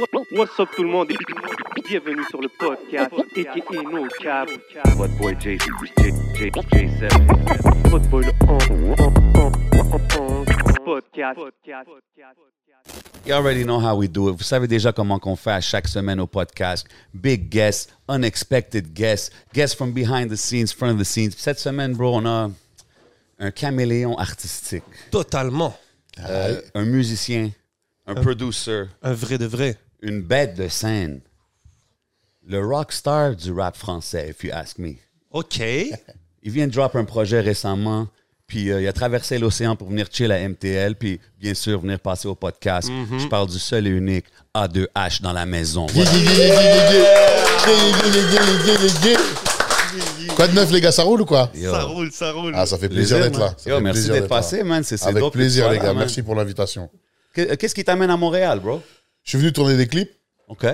What's up tout le monde? Et bienvenue sur le podcast aka No Cap. What boy J J J J7. Votre boy le podcast. You already know how we do it. Vous savez déjà comment qu'on fait à chaque semaine au podcast. Big guests, unexpected guests, guests from behind the scenes, front of the scenes. Cette semaine, bro, on a un caméléon artistique, Totalement. euh, un musicien, un producer, Un vrai de vrai. Une bête de scène. Le rockstar du rap français, if you ask me. OK. Il vient de drop un projet récemment, puis euh, il a traversé l'océan pour venir chill à MTL, puis bien sûr venir passer au podcast. Je parle du seul et unique A2H dans la maison. Voilà. Quoi de neuf, les gars, ça roule ou quoi Yo. Ça roule, ça roule. Ah, ça fait plaisir d'être là. Ça Yo, fait merci d'être passé, man. C'est c'est Avec plaisir, les gars. Merci pour l'invitation. Que- Qu'est-ce qui t'amène à Montréal, bro? Je suis venu tourner des clips. OK.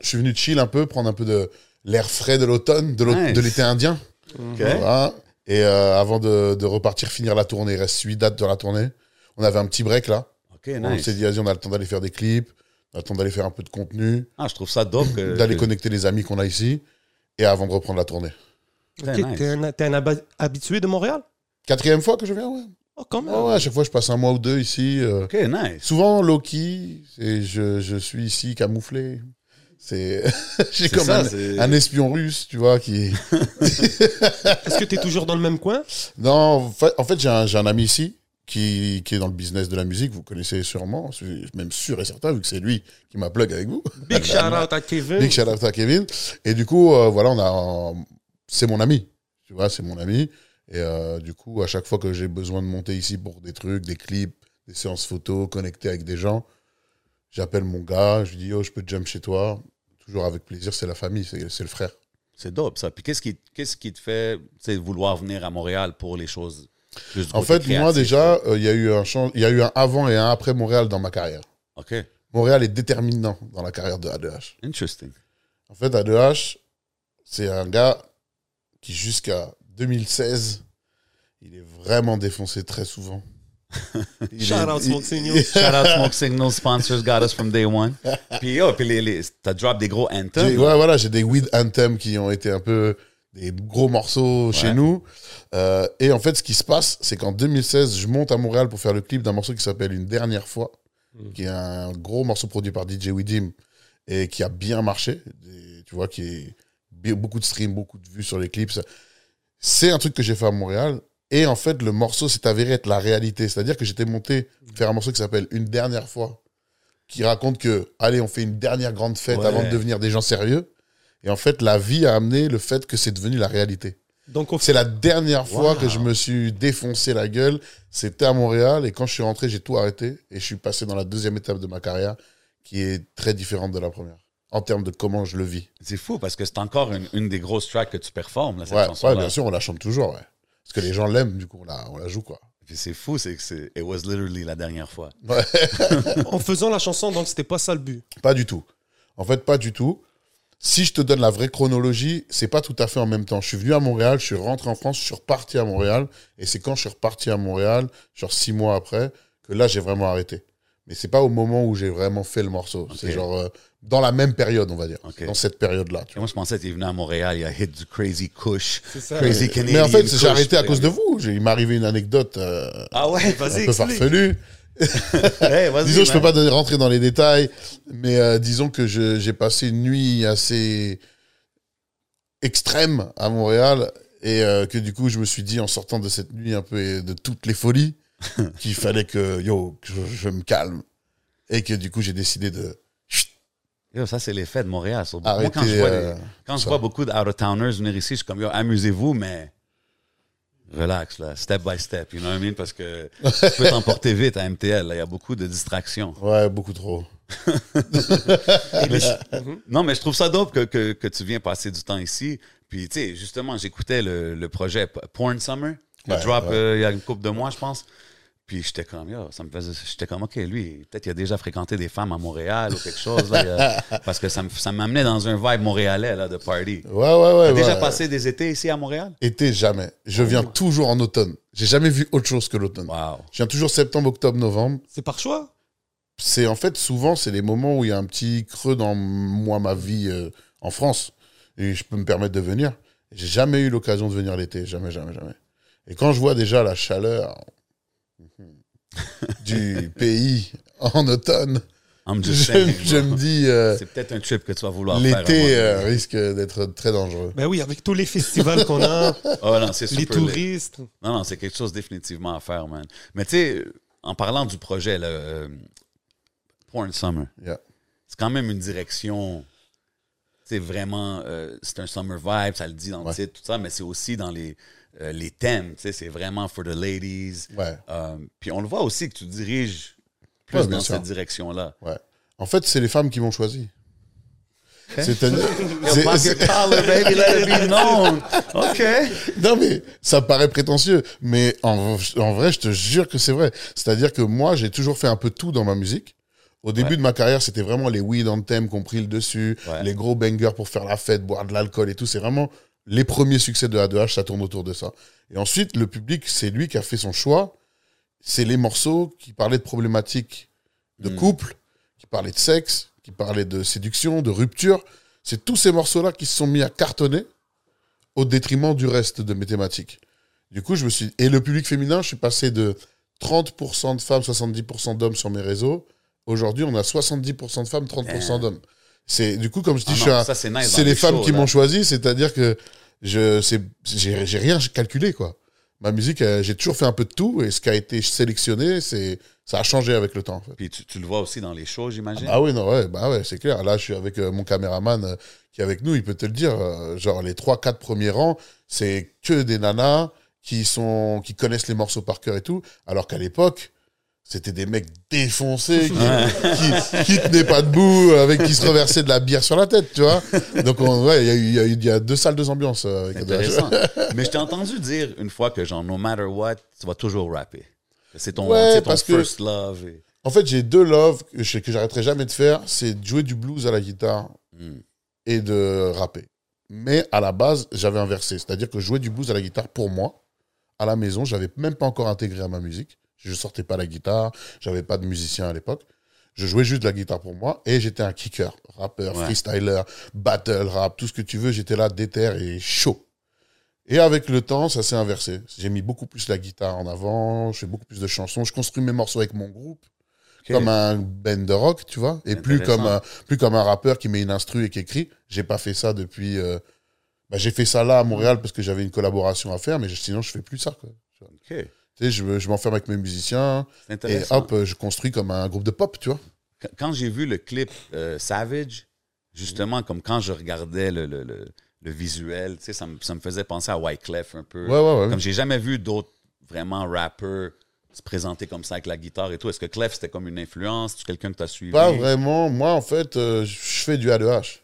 Je suis venu chill un peu, prendre un peu de l'air frais de l'automne, de l'au- Nice. de l'été indien. OK. Voilà. Et euh, avant de, de repartir finir la tournée, il reste 8 dates de la tournée. On avait un petit break là. OK, On nice. s'est dit, vas-y, on a le temps d'aller faire des clips, on a le temps d'aller faire un peu de contenu, Ah, je trouve ça dope que... d'aller connecter les amis qu'on a ici, et avant de reprendre la tournée. Nice. T'es un, t'es un habitué de Montréal? Quatrième fois que je viens, ouais. Oh, quand même. Ouais, ouais, à chaque fois, je passe un mois ou deux ici. euh, OK, nice. Souvent low-key, et je, je suis ici camouflé. C'est j'ai comme ça, un, espion russe, tu vois, qui... Est-ce que t'es toujours dans le même coin? Non, en fait, en fait, j'ai un, j'ai un ami ici qui, qui est dans le business de la musique, vous connaissez sûrement, je suis même sûr et certain, vu que c'est lui qui m'a plug avec vous. Big shout out à Kevin. Big shout out à Kevin. Et du coup, euh, voilà, on a... C'est mon ami, tu vois, c'est mon ami. Et euh, du coup, à chaque fois que j'ai besoin de monter ici pour des trucs, des clips, des séances photos, connecter avec des gens, j'appelle mon gars, je lui dis, yo, je peux jump chez toi. Toujours avec plaisir, c'est la famille, c'est le frère. C'est dope, ça. Puis qu'est-ce qui, qu'est-ce qui te fait vouloir venir à Montréal pour les choses plus En fait, moi déjà, euh, il y a eu un change, y a eu un avant et un après Montréal dans ma carrière. OK. Montréal est déterminant dans la carrière de A2H. Interesting. En fait, A2H, c'est un gars qui jusqu'à 2016, il est vraiment défoncé très souvent. Il Shout est- out Smoke Signal. Shout out Smoke Signal sponsors got us from day one. Puis yo, puis les, les, t'as drop des gros anthems. ouais, voilà, j'ai des weed anthems qui ont été un peu des gros morceaux chez nous. Euh, et en fait, ce qui se passe, c'est qu'en 2016, je monte à Montréal pour faire le clip d'un morceau qui s'appelle Une dernière fois, qui est un gros morceau produit par DJ Widim et qui a bien marché. Et tu vois, qui est beaucoup de streams, beaucoup de vues sur les clips. C'est un truc que j'ai fait à Montréal. Et en fait, le morceau s'est avéré être la réalité. C'est-à-dire que j'étais monté faire un morceau qui s'appelle Une dernière fois, qui raconte que, allez, on fait une dernière grande fête Ouais. avant de devenir des gens sérieux. Et en fait, la vie a amené le fait que c'est devenu la réalité. Donc, C'est la dernière fois Wow. que je me suis défoncé la gueule. C'était à Montréal. Et quand je suis rentré, j'ai tout arrêté. Et je suis passé dans la deuxième étape de ma carrière, qui est très différente de la première. En termes de comment je le vis. C'est fou parce que c'est encore une, une des grosses tracks que tu performes, là, cette Ouais, chanson-là. ouais, bien sûr, on la chante toujours. Ouais. Parce que les gens l'aiment, du coup, on la, on la joue, quoi. Puis c'est fou, c'est que c'est It was literally la dernière fois. Ouais. en faisant la chanson, donc c'était pas ça le but. Pas du tout. En fait, pas du tout. Si je te donne la vraie chronologie, c'est pas tout à fait en même temps. Je suis venu à Montréal, je suis rentré en France, je suis reparti à Montréal. Et c'est quand je suis reparti à Montréal, genre six mois après, que là, j'ai vraiment arrêté. Mais c'est pas au moment où j'ai vraiment fait le morceau. C'est genre euh, dans la même période, on va dire. Dans cette période-là. moi, je pensais tu venu à Montréal, il a hit du crazy kush. ça. Crazy. Canadian Mais en fait, j'ai arrêté à cause de vous. Il m'est arrivé une anecdote euh, Ah ouais, un peu farfelue. Hey, vas-y, Disons, je man. peux pas rentrer dans les détails, mais euh, disons que je- j'ai passé une nuit assez extrême à Montréal et euh, que du coup, je me suis dit en sortant de cette nuit un peu et de toutes les folies qu'il fallait que yo, que je, je me calme et que du coup, j'ai décidé de Yo, ça, c'est l'effet de Montréal. So, moi, quand je vois, euh, des- quand je vois beaucoup d'out-of-towners venir ici, je suis comme, yo, amusez-vous, mais relax, là, step by step, you know what I mean? Parce que tu peux t'emporter vite à MTL, il y a beaucoup de distractions. Ouais, beaucoup trop. Mais je-. Non, mais je trouve ça dope que, que, que tu viens passer du temps ici. Puis, tu sais, justement, j'écoutais le, le projet Porn Summer. Le Ouais, drop ouais. euh, il y a une couple de mois, je pense. Puis j'étais comme, yo, ça me faisait. J'étais comme, OK, lui, peut-être qu'il a déjà fréquenté des femmes à Montréal ou quelque chose. là, il a- parce que ça me- ça m'amenait dans un vibe montréalais, là, de party. Ouais, ouais, ouais. T'as déjà ouais. passé des étés ici à Montréal? Été, jamais. Je viens toujours en automne. J'ai jamais vu autre chose que l'automne. Wow. Je viens toujours septembre, octobre, novembre. C'est par choix? C'est en fait souvent c'est les moments où il y a un petit creux dans moi ma vie euh, en France et je peux me permettre de venir. J'ai jamais eu l'occasion de venir l'été, jamais, jamais, jamais. Et quand je vois déjà la chaleur du pays en automne, je, just saying, je me dis euh, C'est peut-être un trip que tu vas vouloir faire. l'été euh, risque d'être très dangereux. Ben oui, avec tous les festivals qu'on a, Oh, non, c'est les touristes. Non, non, c'est quelque chose définitivement à faire, man. Mais tu sais, en parlant du projet, là, euh, Porn Summer, Yeah. c'est quand même une direction. C'est vraiment. euh, c'est un summer vibe, ça le dit dans le Ouais. titre, tout ça, mais c'est aussi dans les, euh, les thèmes. tu sais, C'est vraiment for the ladies. Ouais. Euh, puis on le voit aussi que tu diriges plus Ouais, dans sûr. cette direction-là. Ouais. En fait, c'est les femmes qui m'ont choisi. C'est- collar, baby, let it be known. OK. Non, mais ça paraît prétentieux. Mais en, en vrai, je te jure que c'est vrai. C'est-à-dire que moi, j'ai toujours fait un peu tout dans ma musique. Au début Ouais. de ma carrière, c'était vraiment les weed on thème qui ont pris le dessus, Ouais. les gros bangers pour faire la fête, boire de l'alcool et tout. C'est vraiment les premiers succès de A2H, ça tourne autour de ça. Et ensuite, le public, c'est lui qui a fait son choix. C'est les morceaux qui parlaient de problématiques de Mm. couple, qui parlaient de sexe, qui parlaient de séduction, de rupture. C'est tous ces morceaux-là qui se sont mis à cartonner au détriment du reste de mes thématiques. Du coup, je me suis. Et le public féminin, je suis passé de 30% de femmes, 70% d'hommes sur mes réseaux. Aujourd'hui, on a 70% de femmes, 30% d'hommes. C'est du coup, comme je dis, Ah je c'est nice les les femmes shows, qui m'ont choisi, c'est-à-dire que je, c'est, j'ai, j'ai rien calculé quoi. Ma musique, euh, j'ai toujours fait un peu de tout et ce qui a été sélectionné, c'est, ça a changé avec le temps. En fait. Puis tu, tu le vois aussi dans les shows, j'imagine? Ah oui, non, ouais, bah ouais, c'est clair. Là, je suis avec euh, mon caméraman euh, qui est avec nous, il peut te le dire. genre, les 3-4 premiers rangs, c'est que des nanas qui, sont, qui connaissent les morceaux par cœur et tout. Alors qu'à l'époque, c'était des mecs défoncés qui, qui, qui tenaient pas debout, avec qui se reversaient de la bière sur la tête, tu vois. Donc, on- ouais, il y, a y a y deux salles, deux ambiances. euh, avec Intéressant. Mais je t'ai entendu dire une fois que, genre, no matter what, tu vas toujours rapper. C'est ton, Ouais, c'est ton parce que- first love. et- En fait, j'ai deux loves que je- que j'arrêterai jamais de faire. C'est de jouer du blues à la guitare Hmm. et de rapper. Mais à la base, j'avais inversé. C'est-à-dire que jouais du blues à la guitare pour moi, à la maison. J'avais même pas encore intégré à ma musique. Je sortais pas la guitare. J'avais pas de musicien à l'époque. Je jouais juste de la guitare pour moi et j'étais un kicker, rappeur, Ouais. freestyler, battle rap, tout ce que tu veux. J'étais là, déter et chaud. Et avec le temps, ça s'est inversé. J'ai mis beaucoup plus la guitare en avant, je fais beaucoup plus de chansons, je construis mes morceaux avec mon groupe, comme un band de rock, tu vois, et plus comme, un, plus comme un rappeur qui met une instru et qui écrit. J'ai pas fait ça depuis. euh, bah, j'ai fait ça là à Montréal parce que j'avais une collaboration à faire, mais sinon je fais plus ça. Quoi. Tu vois. OK. Tu sais, je, je m'enferme avec mes musiciens et hop, je construis comme un groupe de pop, tu vois. Qu- Quand j'ai vu le clip euh, Savage, justement, comme quand je regardais le, le, le, le visuel, tu sais, ça me, ça me faisait penser à Wyclef un peu. Ouais, ouais, ouais. Comme j'ai jamais vu d'autres vraiment rappeurs se présenter comme ça avec la guitare et tout. Est-ce que Clef, c'était comme une influence? Tu quelqu'un que tu as suivi? Pas vraiment. Moi, en fait, euh, je fais du A2H.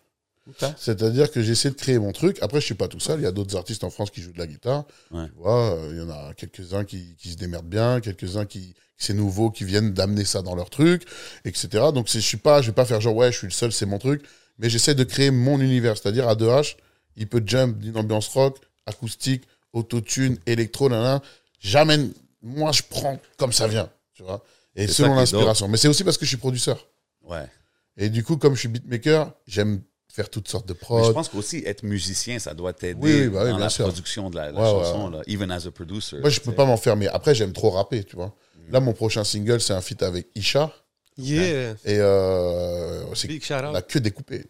C'est-à-dire que j'essaie de créer mon truc. Après, je suis pas tout seul. Il y a d'autres artistes en France qui jouent de la guitare. Ouais. Tu vois, euh, il y en a quelques-uns qui, qui se démerdent bien, quelques-uns qui, c'est nouveau, qui viennent d'amener ça dans leur truc, etc. Donc, je suis pas, je vais pas faire genre, ouais, je suis le seul, c'est mon truc. Mais j'essaie de créer mon univers. C'est-à-dire, à 2H, il peut jump d'une ambiance rock, acoustique, autotune, électro, nanana. J'amène, moi, je prends comme ça vient, tu vois. Et selon l'inspiration. Mais c'est aussi parce que je suis producteur. Ouais. Et du coup, comme je suis beatmaker, j'aime faire toutes sortes de Mais je prods. pense qu'aussi, être musicien, ça doit t'aider Oui, bah oui, dans bien la sûr. production de la, la Ouais, ouais, chanson, Là, even as a producer. Moi, je peux tu pas m'enfermer. Après, j'aime trop rapper, tu vois. Mm. Là, mon prochain single, c'est un feat avec Isha. Yeah. Et euh, c'est Big shout on out. a que découpé. sais.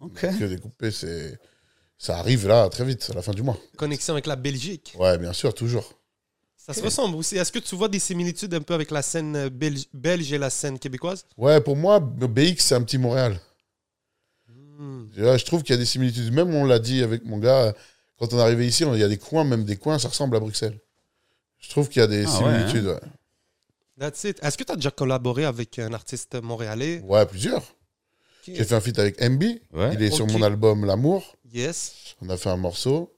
OK. Que découpé, c'est. Ça arrive là très vite, à la fin du mois. Connexion avec la Belgique. Ouais, bien sûr, toujours. Ça se ressemble aussi. Est-ce que tu vois des similitudes un peu avec la scène euh, belge, belge et la scène québécoise? Ouais, pour moi, BX, c'est un petit Montréal. Hmm. Je trouve qu'il y a des similitudes. Même on l'a dit avec mon gars, quand on est arrivé ici, il y a des coins, même des coins, ça ressemble à Bruxelles. Je trouve qu'il y a des Ah ouais, similitudes. ouais. That's it. Est-ce que tu as déjà collaboré avec un artiste montréalais? Ouais, plusieurs. J'ai fait un feat avec MB. Ouais. Il est sur mon album L'amour. Yes. On a fait un morceau.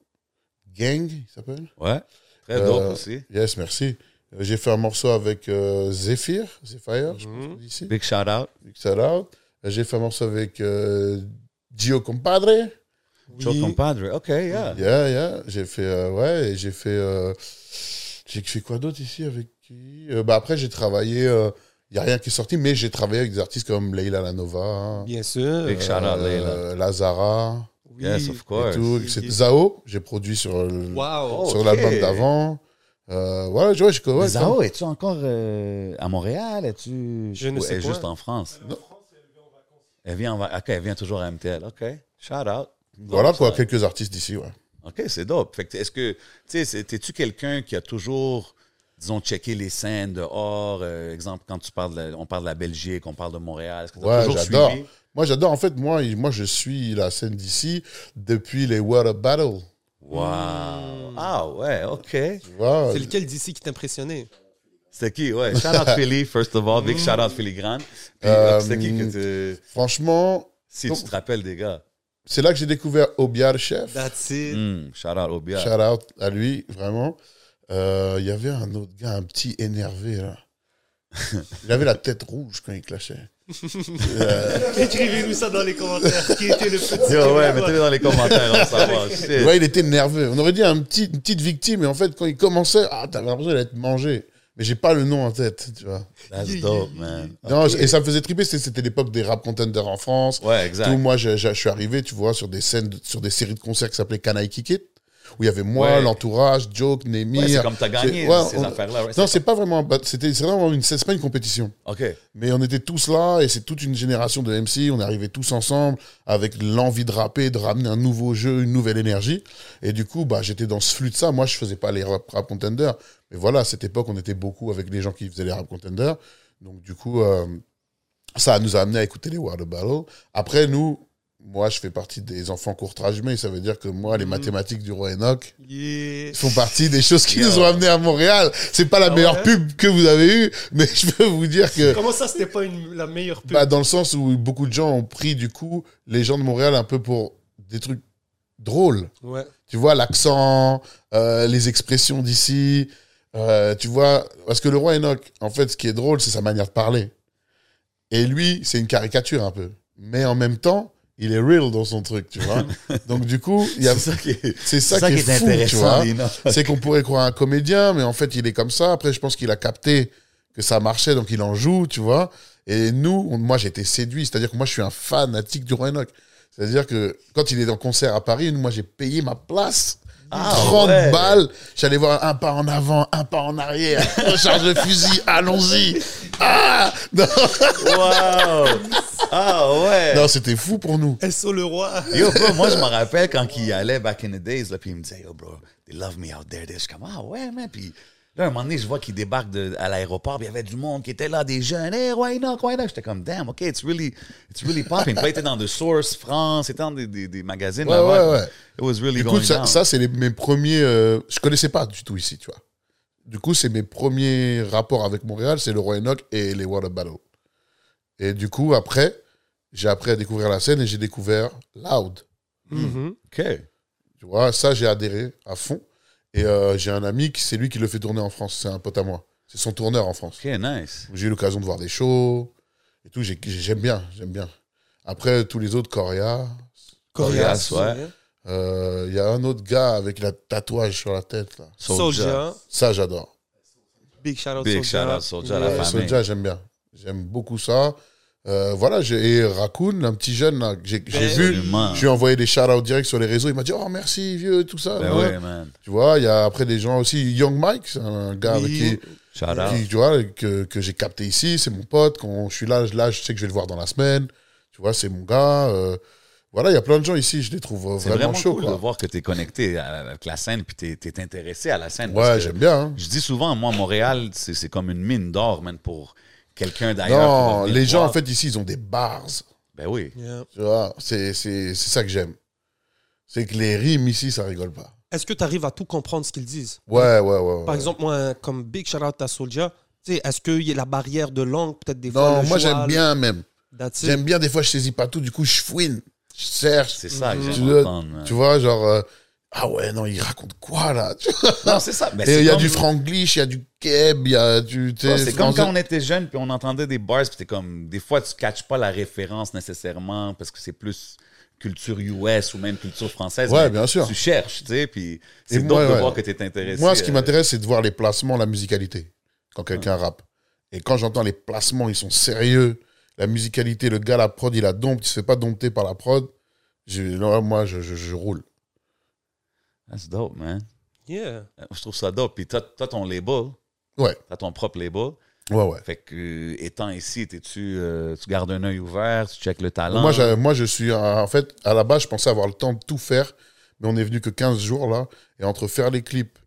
Gang, il s'appelle. Ouais. Très Euh, dope aussi. Yes, merci. Euh, J'ai fait un morceau avec euh, Zephyr, Zephyr, je Mhm. pense, d'ici. Big shout out. Big shout out. Euh, J'ai fait un morceau avec euh, Gio Compadre. Joe Oui. Compadre. OK, yeah. Yeah, yeah. J'ai fait, euh, ouais, et j'ai fait, euh, j'ai fait quoi d'autre ici avec qui? Euh, Bah après, j'ai travaillé, il n'y a rien qui est sorti, mais j'ai travaillé avec des artistes comme Leila Lanova, hein, Bien sûr. Big shout out, Leila. euh, Lazara Oui. Yes, of et course. tout. C'est Zao, j'ai produit sur, le- Wow. sur l'album d'avant. Euh, ouais, je- ouais, je- ouais, Zao, es-tu encore euh, à Montréal? Es-tu... Je ne ou sais elle est pas. juste en France? Elle vient en elle vient toujours à MTL. OK. Shout out. Voilà quoi, ça. quelques artistes d'ici, ouais. OK, c'est dope. Fait que est-ce que, tu sais, t'es-tu quelqu'un qui a toujours, disons, checké les scènes dehors? euh, exemple, quand tu parles, de la- on parle de la Belgique, on parle de Montréal. Est-ce que Ouais, toujours j'adore. suivi? Moi, j'adore. En fait, moi, moi, je suis la scène d'ici depuis les a Battle. Wow. Ah ouais, OK. Tu vois C'est lequel d'ici qui t'impressionnait C'était qui? Ouais. Shout out Philly, first of all. Big shout out Philly Grande. Puis, Euh, c'était qui que tu... Franchement, Si tu te rappelles des gars. c'est là que j'ai découvert Obiar Chef. That's it. Hmm, shout out Obia. Shout out à lui, vraiment. Euh, Il y avait un autre gars, un petit énervé, là. Il avait la tête rouge quand il clashait. Écrivez-nous ça dans les commentaires. Qui était le petit Yo, ouais, mettez-le dans les commentaires, on savoir. Ouais, il était nerveux. On aurait dit un petit, une petite victime, et en fait, quand il commençait, ah, t'avais l'impression d'être mangé. Mais j'ai pas le nom en tête, tu vois. That's dope, man. Non, et ça me faisait triper, c'était l'époque des rap contenders en France. Ouais, exact. Tout, moi, je, je- je suis arrivé, tu vois, sur des scènes, sur des séries de concerts qui s'appelaient Can I Kick It? Où il y avait moi, Ouais. l'entourage, Joke, Nemi. Ouais, c'est comme t'as gagné Ouais, ces on- affaires-là. ouais, Non, c'est- pas vraiment, c'était c'est vraiment une, c'est pas une compétition. OK. Mais on était tous là et c'est toute une génération de MC. On est arrivés tous ensemble avec l'envie de rapper, de ramener un nouveau jeu, une nouvelle énergie. Et du coup, bah, j'étais dans ce flux de ça. Moi, je faisais pas les rap, rap contenders. Mais voilà, à cette époque, on était beaucoup avec les gens qui faisaient les rap contenders. Donc, du coup, euh, ça nous a amené à écouter les War the Battle. Après, nous, moi, je fais partie des enfants courtrage, mais ça veut dire que moi, les Mhm. mathématiques du roi Enoch Yeah. font partie des choses qui nous ont amenés à Montréal. C'est pas la Ah meilleure ouais? pub que vous avez eue, mais je peux vous dire que Comment ça, c'était pas une- la meilleure pub? Bah, dans le sens où beaucoup de gens ont pris du coup les gens de Montréal un peu pour des trucs drôles. Ouais. Tu vois, l'accent, euh, les expressions d'ici. Euh, tu vois, parce que le roi Enoch, en fait, ce qui est drôle, c'est sa manière de parler. Et lui, c'est une caricature un peu. Mais en même temps, il est real dans son truc, tu vois. Donc du coup, il y a- C'est ça qui est, c'est ça, c'est qui est, fou, tu intéressant, vois. Lina. C'est qu'on pourrait croire un comédien, mais en fait, il est comme ça. Après, je pense qu'il a capté que ça marchait, donc il en joue, tu vois. Et nous, on- moi, j'ai été séduit. C'est-à-dire que moi, je suis un fanatique du Roi Enoch. C'est-à-dire que quand il est en concert à Paris, moi, j'ai payé ma place. Ah, 30 ouais. balles. J'allais voir un pas en avant, un pas en arrière. Recharge de fusil, allons-y. Ah Non, Wow! Ah ouais! non c'était fou pour nous. SO le roi. Yo, bro, moi, je me rappelle quand il y allait back in the days, là, puis il me disait, yo, bro, they love me out there. Je suis comme, ah ouais, man. Puis là, un moment donné, je vois qu'il débarque de- à l'aéroport, il y avait du monde qui était là, des jeunes. Hey, why not, why not? J'étais comme, damn, OK, it's really, it's really popping. Puis était dans The Source France, il était dans des, des, des magazines Ouais, ouais, ouais. It was really Écoute, going ça, down. ça, c'est mes premiers. euh, je connaissais pas du tout ici, tu vois. Du coup, c'est mes premiers rapports avec Montréal, c'est le Roi Enoch et les Water Battle. Et du coup, après, j'ai appris à découvrir la scène et j'ai découvert Loud. Mhm. OK. Tu vois, ça, j'ai adhéré à fond. Et euh, j'ai un ami qui, c'est lui qui le fait tourner en France. C'est un pote à moi. C'est son tourneur en France. OK, nice. J'ai eu l'occasion de voir des shows et tout. J'ai- J'aime bien, j'aime bien. Après, tous les autres, Coria. Coriace, ouais. Euh, Il y a un autre gars avec la tatouage sur la tête, là. Soulja. Ça, j'adore. Big shout out Big Soulja. shout out Soulja, la Euh, famille. Soulja, j'aime bien. J'aime beaucoup ça. Euh, voilà, j'ai et Raccoon, un petit jeune, là, que j'ai j'ai Ben, vu. Absolument. Je lui ai envoyé des shout-outs directs sur les réseaux. Il m'a dit Oh, merci, vieux, tout ça. Ben Ouais. ouais, man. Tu vois, il y a après des gens aussi. Young Mike, c'est un gars avec qui, Shout out. qui, tu vois, que, que j'ai capté ici. C'est mon pote. Quand je suis là, là, je sais que je vais le voir dans la semaine. Tu vois, c'est mon gars. Euh, voilà, il y a plein de gens ici. Je les trouve euh, C'est vraiment, vraiment chauds. cool quoi. de voir que tu es connecté à- avec la scène puis tu es, intéressé à la scène. Ouais, que j'aime bien. hein. Je dis souvent, moi, Montréal, c'est c'est comme une mine d'or, man, pour quelqu'un d'ailleurs. Non, les gens, voir. en fait, ici, ils ont des bars. Ben oui. Yeah. Tu vois, c'est c'est- c'est ça que j'aime. C'est que les rimes ici, ça rigole pas. Est-ce que tu arrives à tout comprendre ce qu'ils disent? Ouais, ouais, ouais. ouais. Par exemple, moi, comme big shout out à sais, est-ce qu'il y a la barrière de langue, peut-être des fois Non, le moi j'aime bien même. J'aime bien, des fois je saisis pas tout, du coup je fouine, je cherche. C'est ça que j'aime. Tu vois, genre, euh, ah ouais, non, il raconte quoi là Tu Non, c'est ça. Il y a comme- du franglish, il y a du keb, il y a du. tu Ouais, c'est comme quand on était jeune puis on entendait des bars puis comme des fois tu catches pas la référence nécessairement parce que c'est plus culture US ou même culture française. Ouais, bien sûr. Tu cherches, tu sais, puis c'est moi, d'autres de ouais. voir que t'es intéressé. Moi, ce qui euh, m'intéresse, c'est de voir les placements, la musicalité, quand quelqu'un rappe. Et quand j'entends les placements, ils sont sérieux. La musicalité, le gars, la prod, il a dompte, il se fait pas dompter par la prod. j'ai- là, moi, je, je, je roule. That's dope, man. Yeah. Je trouve ça dope. Puis t'as as ton label, Ouais, t'as ton propre label. ouais, ouais. Fait que euh, étant ici, t'es-tu, euh, tu gardes un œil ouvert, tu checkes le talent? Moi, j'ai- moi, je suis. euh, En fait, à la base, je pensais avoir le temps de tout faire, mais on est venu que 15 jours là. Et entre faire les clips,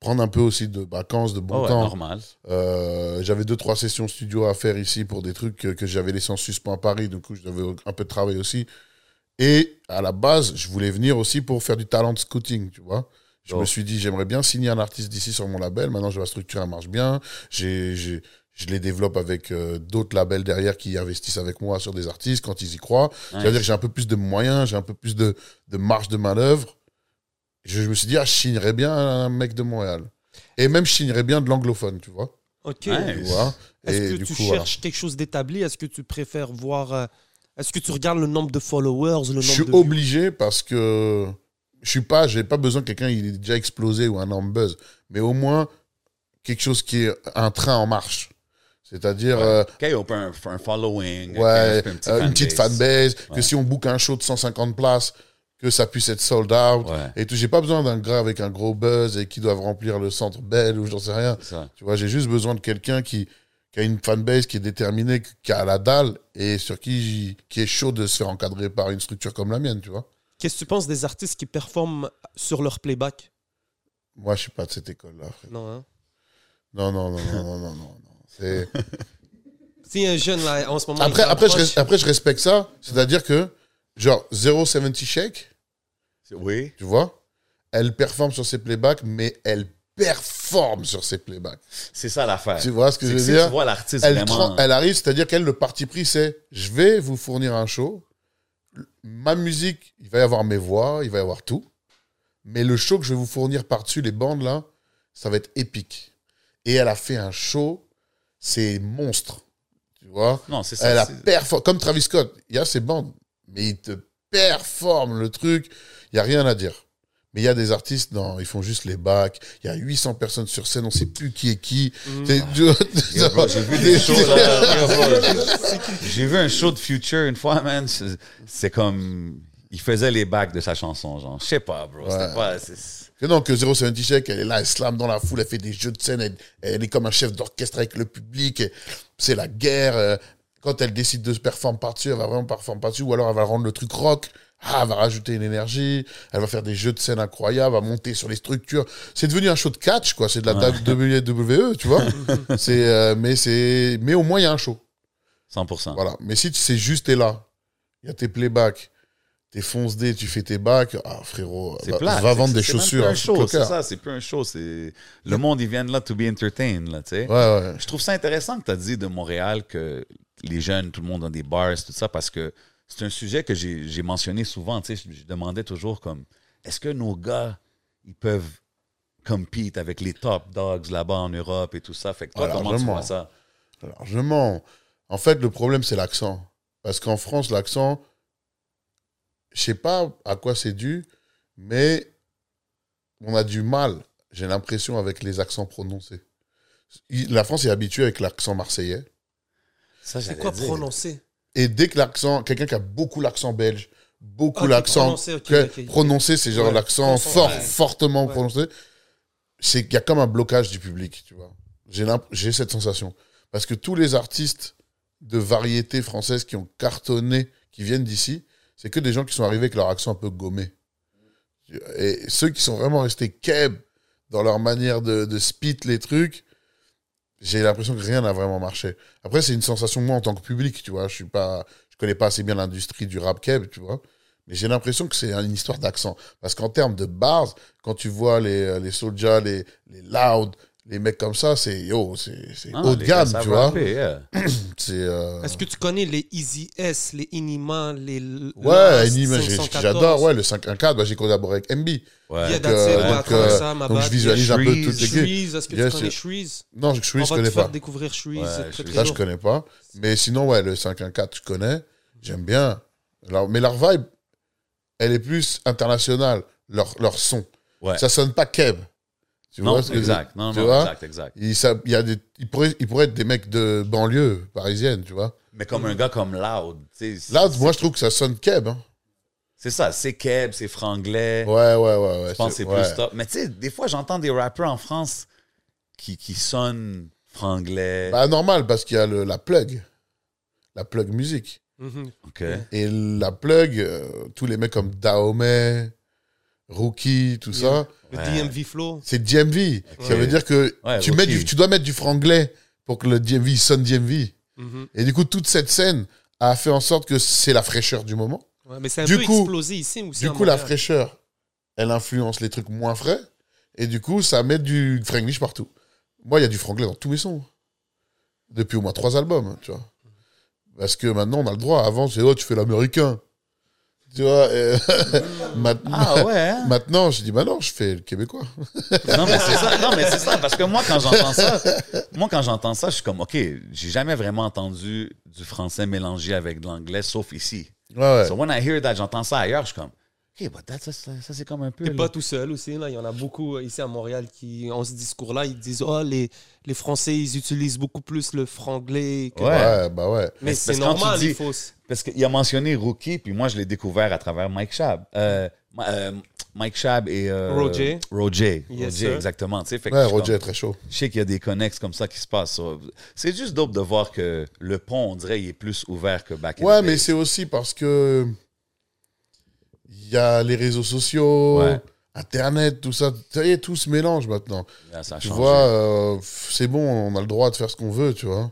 prendre un peu aussi de vacances, de bon Oh, ouais, temps. normal. euh, j'avais deux, trois sessions studio à faire ici pour des trucs que, que j'avais laissés en suspens à Paris. Du coup, j'avais un peu de travail aussi. Et à la base, je voulais venir aussi pour faire du talent scouting, tu vois. Je Oh. me suis dit, j'aimerais bien signer un artiste d'ici sur mon label. Maintenant, je la structure, elle marche bien. J'ai, je les développe avec euh, d'autres labels derrière qui investissent avec moi sur des artistes quand ils y croient. C'est-à-dire que j'ai un peu plus de moyens, j'ai un peu plus de, de marge de manœuvre. Je, je me suis dit, ah, je signerais bien un mec de Montréal. Et même, je signerais bien de l'anglophone, tu vois. OK. Vois. Est-ce que du tu coup, voilà. cherches quelque chose d'établi? Est-ce que tu préfères voir... euh, Est-ce que tu regardes le nombre de followers, le nombre Je suis de... vues? obligé parce que je suis pas, j'ai pas besoin que quelqu'un il est déjà explosé ou un énorme buzz, mais au moins quelque chose qui est un train en marche. C'est-à-dire, euh, Qu'il y ait un, un following, ouais, un petit euh, une petite fanbase, que Ouais. si on book un show de 150 places, que ça puisse être sold out. Ouais, Et tout, j'ai pas besoin d'un gars avec un gros buzz et qui doivent remplir le centre belle ou j'en sais rien. Tu vois, j'ai juste besoin de quelqu'un qui, qui a une fanbase qui est déterminée, qui a la dalle et sur qui, qui est chaud de se faire encadrer par une structure comme la mienne, tu vois. Qu'est-ce que tu penses des artistes qui performent sur leur playback? Moi, je suis pas de cette école-là, frère. Non, hein? Non, non, non, non, non, non, non. non. C'est... Si un jeune, là, en ce moment... Après, après, je, après, je respecte ça. C'est-à-dire que, genre, 070 Shake, Oui. tu vois, elle performe sur ses playbacks, mais elle performe sur ses playbacks. C'est ça l'affaire. Tu vois ce que je veux si dire? tu vois l'artiste elle, vraiment. elle arrive, c'est-à-dire qu'elle, le parti pris, c'est je vais vous fournir un show. Ma musique, il va y avoir mes voix, il va y avoir tout. Mais le show que je vais vous fournir par-dessus les bandes, là, ça va être épique. Et elle a fait un show, c'est monstre. Tu vois? Non, c'est ça. Elle a. Comme Travis Scott, il y a ses bandes, mais il te performe le truc. Il n'y a rien à dire. Mais il y a des artistes, non, ils font juste les bacs. Il y a 800 personnes sur scène, on ne sait plus qui est qui. Bro, J'ai vu des shows j'ai- vu un show de Future une fois, man. C'est- comme. Il faisait les bacs de sa chanson, genre. Je sais pas, bro. C'était Ouais. pas. c'est- Que non, que 070 Shake, elle est là, elle slame dans la foule, elle fait des jeux de scène, elle, elle est comme un chef d'orchestre avec le public. et C'est la guerre. euh, Quand elle décide de se performer par-dessus, elle va vraiment performer par-dessus, ou alors elle va rendre le truc rock. Ah, elle va rajouter une énergie, elle va faire des jeux de scène incroyables, elle va monter sur les structures. C'est devenu un show de catch, quoi. C'est de la WWE, tu vois. c'est, euh, mais c'est, mais au moins il y a un show. 100%. Voilà. Mais si tu sais juste t'es là, il y a tes playbacks, tes fonce D, tu fais tes bacs, ah frérot, C'est va, plat. va vendre C'est- des c'est chaussures un show, c'est ça. C'est plus un show. C'est le monde, ils viennent là to be entertained, là, tu sais. Ouais, ouais. Je trouve ça intéressant que tu as dit de Montréal que les jeunes, tout le monde a des bars, tout ça, parce que c'est un sujet que j'ai mentionné souvent. Tu sais, je, je demandais toujours comme est-ce que nos gars, ils peuvent compete avec les top dogs là-bas en Europe et tout ça? Fait que toi, Ah, comment tu largement. vois ça? Largement. En fait, le problème, c'est l'accent. Parce qu'en France, l'accent, je sais pas à quoi c'est dû, mais on a du mal, j'ai l'impression, avec les accents prononcés. La France est habituée avec l'accent marseillais. Ça, C'est quoi dire. prononcer? Et dès que l'accent, quelqu'un qui a beaucoup l'accent belge, beaucoup Ok, l'accent prononcé, prononcé, c'est genre Ouais, l'accent fort, Ouais. fortement Ouais. prononcé, c'est qu'il y a comme un blocage du public, tu vois. J'ai J'ai cette sensation. Parce que tous les artistes de variété française qui ont cartonné, qui viennent d'ici, c'est que des gens qui sont arrivés avec leur accent un peu gommé. Et ceux qui sont vraiment restés keb dans leur manière de, de spit les trucs, j'ai l'impression que rien n'a vraiment marché. Après, c'est une sensation, moi, en tant que public, tu vois. Je suis pas, je connais pas assez bien l'industrie du rap keb, tu vois. Mais j'ai l'impression que c'est une histoire d'accent. Parce qu'en termes de bars, quand tu vois les, les Soulja, les, les Loud, les mecs comme ça, c'est yo, c'est Ah, haut de gamme, tu vois. yeah. Euh, Est-ce que tu connais les Easy S, les Inima, les. ouais, 514? j'adore. Ouais, le 514, bah, j'ai collaboré avec MB. Ouais. Yeah, Donc, that's it, euh, donc, euh, ça, ma donc je visualise un peu Shreeze, toutes les Shreeze, est-ce que tu connais. Shreeze? Non, je On suis, je va te connais faire pas. découvrir Shreeze. Ouais, c'est très, très Ça, je lourd. connais pas. Mais sinon, ouais, le 514, je connais. J'aime bien. Alors, mais leur vibe, elle est plus internationale, leur, leur son. Ouais. Ça sonne pas Keb. Tu non, vois ce que je- exact. Non, tu non, vois? exact, exact. Il, ça- il y a des, ils, pourraient, ils pourraient être des mecs de banlieue parisienne, tu vois? Mais comme un gars comme Loud, c'est- moi, je trouve que ça sonne Keb. Hein. c'est ça, c'est Keb, c'est franglais. Ouais, ouais, ouais. ouais Je pense que c'est ouais. plus top. Mais tu sais, des fois, j'entends des rappeurs en France qui, qui sonnent franglais. Bah, normal, parce qu'il y a le, la plug. La plug musique. OK. Et la plug, euh, tous les mecs comme Dahomey, Rookie, tout ça, Le Ouais. DMV Flow. c'est DMV. Ça veut dire que Ouais, tu, mets Rookie. du, tu dois mettre du franglais pour que le DMV sonne DMV. Mhm. Et du coup, toute cette scène a fait en sorte que c'est la fraîcheur du moment. Ouais, mais c'est un Du peu coup- explosé ici. Du coup, la fraîcheur, elle influence les trucs moins frais. Et du coup, ça met du franglish partout. Moi, il y a du franglais dans tous mes sons. Depuis au moins trois albums, tu vois. Parce que maintenant, on a le droit. Avant, c'est oh, tu fais l'américain. Tu vois. et- maintenant, Ah ouais, hein? maintenant, je dis, bah non, je fais le québécois. Non, mais c'est ça. Non, mais c'est ça. Parce que moi, quand j'entends ça, moi, quand j'entends ça, je suis comme, OK, j'ai jamais vraiment entendu du français mélangé avec de l'anglais, sauf ici. Ouais, ouais. So when I hear that, j'entends ça ailleurs, je suis comme, OK, but that, ça, ça, ça, c'est comme un peu. T'es pas tout seul aussi. Là. Il y en a beaucoup euh, ici à Montréal qui ont ce discours-là. Ils disent Oh, les, les Français, ils utilisent beaucoup plus le franglais. que- Ouais. Ouais, bah ouais. Mais Mais c'est normal, dis- il faut. Parce qu'il a mentionné Rookie, puis moi, je l'ai découvert à travers Mike Shab. Euh, euh, Mike Shab et. euh, Roger. Roger. Yes, Roger, sir. exactement. Tu sais, fait que Ouais, Roger est très chaud. Je sais qu'il y a des connexes comme ça qui se passent. C'est juste dope de voir que le pont, on dirait, il est plus ouvert que back in Ouais, mais c'est aussi parce que il y a les réseaux sociaux, Ouais. Internet, tout ça. Ça y est, tout se mélange maintenant. Là, ça a Tu changé. vois, euh, c'est bon, on a le droit de faire ce qu'on veut, tu vois.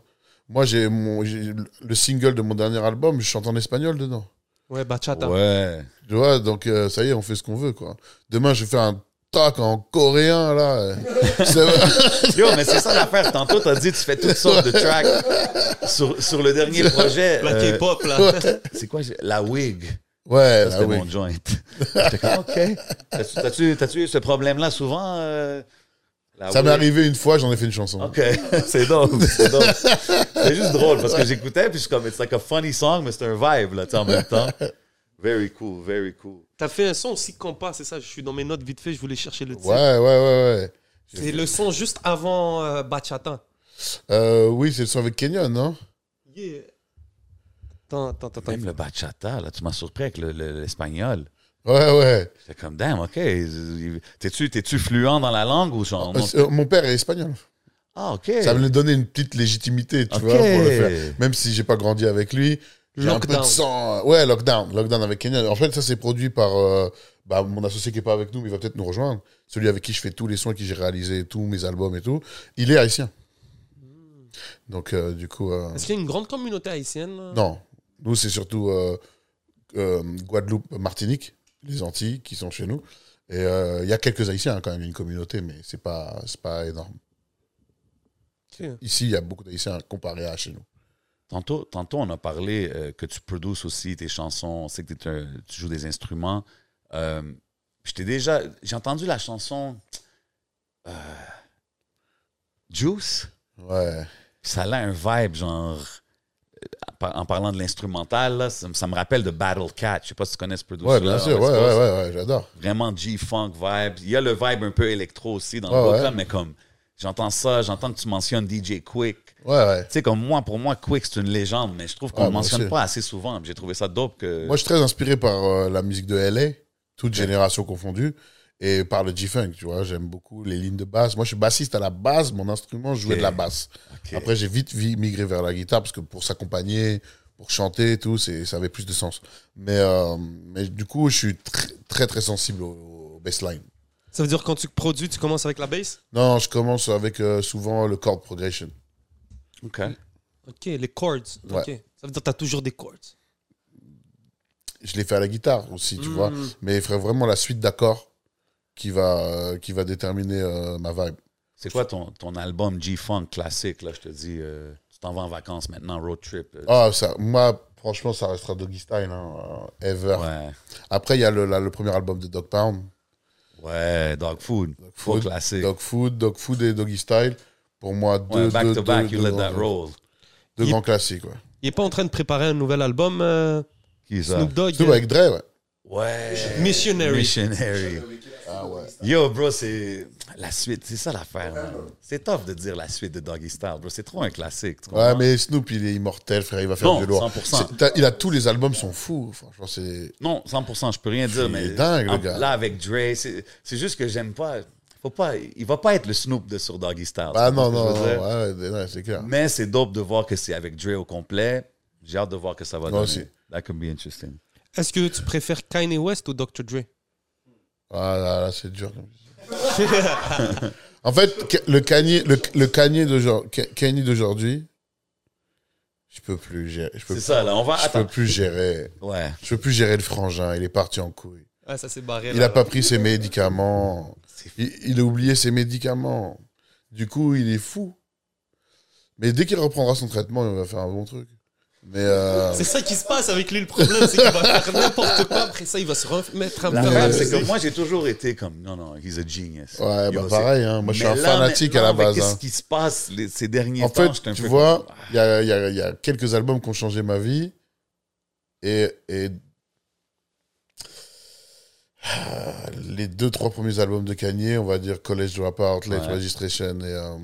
Moi, j'ai le single de mon dernier album, je chante en espagnol dedans. Ouais, bachata. Ouais. Tu vois, donc euh, ça y est, on fait ce qu'on veut, quoi. Demain, je vais faire un talk en coréen, là. Yo, mais c'est ça l'affaire. Tantôt, t'as dit tu fais toutes sortes de tracks sur, sur le dernier projet. La euh, K-pop, là. c'est quoi La wig. Ouais, Ça, c'était oui. mon joint. J'étais comme, OK. T'as-tu- T'as-tu t'as-tu eu ce problème-là souvent? euh, Ça m'est arrivé une fois, j'en ai fait une chanson. OK, c'est drôle, c'est drôle. C'est juste drôle parce que j'écoutais puis je suis comme, it's like a funny song, mais c'est un vibe là, tu sais, en même temps. Very cool, very cool. T'as fait un son aussi compas, c'est ça? Je suis dans mes notes vite fait, je voulais chercher le titre. Ouais, ouais, ouais, ouais. C'est le son juste avant euh, bachata. Euh, oui, c'est le son avec Kenyon, non? Yeah. Même le bachata, là, tu m'as surpris avec le- le- l'espagnol. Ouais, ouais. J'étais comme, damn, OK. T'es-tu t'es-tu fluent dans la langue ou genre. non? Euh, Mon père est espagnol. Ah, OK. Ça me donné une petite légitimité, tu vois, pour le faire. Même si j'ai pas grandi avec lui. J'ai un peu de Lockdown. sang. Ouais, Lockdown. Lockdown avec Kenyon. En fait, ça, c'est produit par euh, bah, mon associé qui est pas avec nous, mais il va peut-être nous rejoindre. Celui avec qui je fais tous les sons, qui j'ai réalisé tous mes albums et tout. Il est haïtien. Donc, euh, du coup. euh, Est-ce qu'il y a une grande communauté haïtienne non. Nous, c'est surtout euh, euh, Guadeloupe, Martinique, les Antilles qui sont chez nous. Et euh, il y a quelques Haïtiens hein, quand même, une communauté, mais c'est pas, c'est pas énorme. Ok. Ici, il y a beaucoup d'Haïtiens comparé à chez nous. Tantôt, tantôt, on a parlé euh, que tu produces aussi tes chansons. On sait que tu joues des instruments. Euh, t'ai déjà. J'ai entendu la chanson euh, Juice. Ouais. Ça a un vibe, genre. En par- En parlant de l'instrumental, là, ça, me- ça me rappelle de Battle Cat. Je sais pas si tu connais ce producer. Ouais, bien sûr. Ouais, ouais, ouais, ouais, j'adore. Vraiment G-Funk vibe. Il y a le vibe un peu électro aussi dans Ouais, le vocal, mais comme. J'entends ça, j'entends que tu mentionnes DJ Quick. Ouais, ouais. Tu sais, comme moi, pour moi, Quick, c'est une légende, mais je trouve qu'on ne mentionne pas assez souvent. J'ai trouvé ça dope que. Moi, je suis très inspiré par euh, la musique de LA, toute génération confondue, et par le G-Funk, tu vois. J'aime beaucoup les lignes de basse. Moi, je suis bassiste à la base. Mon instrument, je jouais de la basse. Après, j'ai vite vi- migré vers la guitare parce que pour s'accompagner, pour chanter et tout, c'est, ça avait plus de sens. Mais, euh, mais du coup, je suis tr- très, très sensible au, au bassline. Ça veut dire quand tu produis, tu commences avec la bass Non, je commence avec euh, souvent le chord progression. OK. Ok, les chords. Ouais. Ok. Ça veut dire que tu as toujours des chords. Je l'ai fait à la guitare aussi, tu Mm. vois. Mais il ferait vraiment la suite d'accords qui va, euh, qui va déterminer euh, ma vibe. C'est quoi ton, ton album G-Funk classique, là, je te dis, euh, tu t'en vas en vacances maintenant, road trip. euh, Ah, ça, moi, franchement, ça restera Doggy Style, hein, euh, ever. Ouais, Après, il y a le, la- le premier album de Dog Pound. ouais, Dog Food, faux Food, classique. Dog Food, Dog Food et Doggy Style. Pour moi, deux, ouais, back deux, to back, deux- you deux let that grands- roll. deux Il- grands classiques, ouais. Il est pas en train de préparer un nouvel album, euh, Qui ça? Snoop Dogg? Snoop avec Dre, ouais. Ouais. Missionary. Missionary. Ah ouais. Yo, bro, c'est la suite. C'est ça l'affaire, man. C'est tough de dire la suite de Doggy Style, bro. C'est trop un classique. tu Ouais, mais Snoop, il est immortel, frère. Il va faire Non, du lourd. 100%. C'est- t'as- Il a tous les albums sont fous. Franchement, c'est. Non, 100%, je peux rien dire, Il mais. est dingue, le en- gars. Là, avec Dre, c'est c'est juste que j'aime pas. Faut pas. Il va pas être le Snoop de sur Doggy Style. Ah tu non, comprends non, ce que je veux dire? non, ouais, c'est clair. Mais c'est dope de voir que c'est avec Dre au complet. J'ai hâte de voir que ça va Moi donner. aussi. That could be interesting. Est-ce que tu préfères Kanye West ou Dr. Dre? Ah là, là, c'est dur. en fait, le Kanye, le, le Kanye d'aujourd'hui, je peux plus gérer. Je peux, C'est ça, là. On va. je peux Attends. plus gérer. Ouais. Je peux plus gérer le frangin. Il est parti en couille. Ça s'est barré. Il a pas pris ses médicaments. Il, il a oublié ses médicaments. Du coup, il est fou. Mais dès qu'il reprendra son traitement, il va faire un bon truc. Mais euh, C'est ça qui se passe avec lui, le problème, c'est qu'il va faire n'importe quoi. Après ça, il va se remettre un peu. Ouais, c'est c'est- que moi, j'ai toujours été comme. Non, non, he's a genius. ouais, Yo, bah pareil. Hein. Moi, je suis un là, fanatique à la base. Qu'est-ce hein. qui se passe les- ces derniers En temps? fait, j'étais un tu peu vois, comme- il y a, il y a- il y a quelques albums qui ont changé ma vie. Et, et les deux, trois premiers albums de Kanye, on va dire College Dropout, Late Ouais. Registration et euh,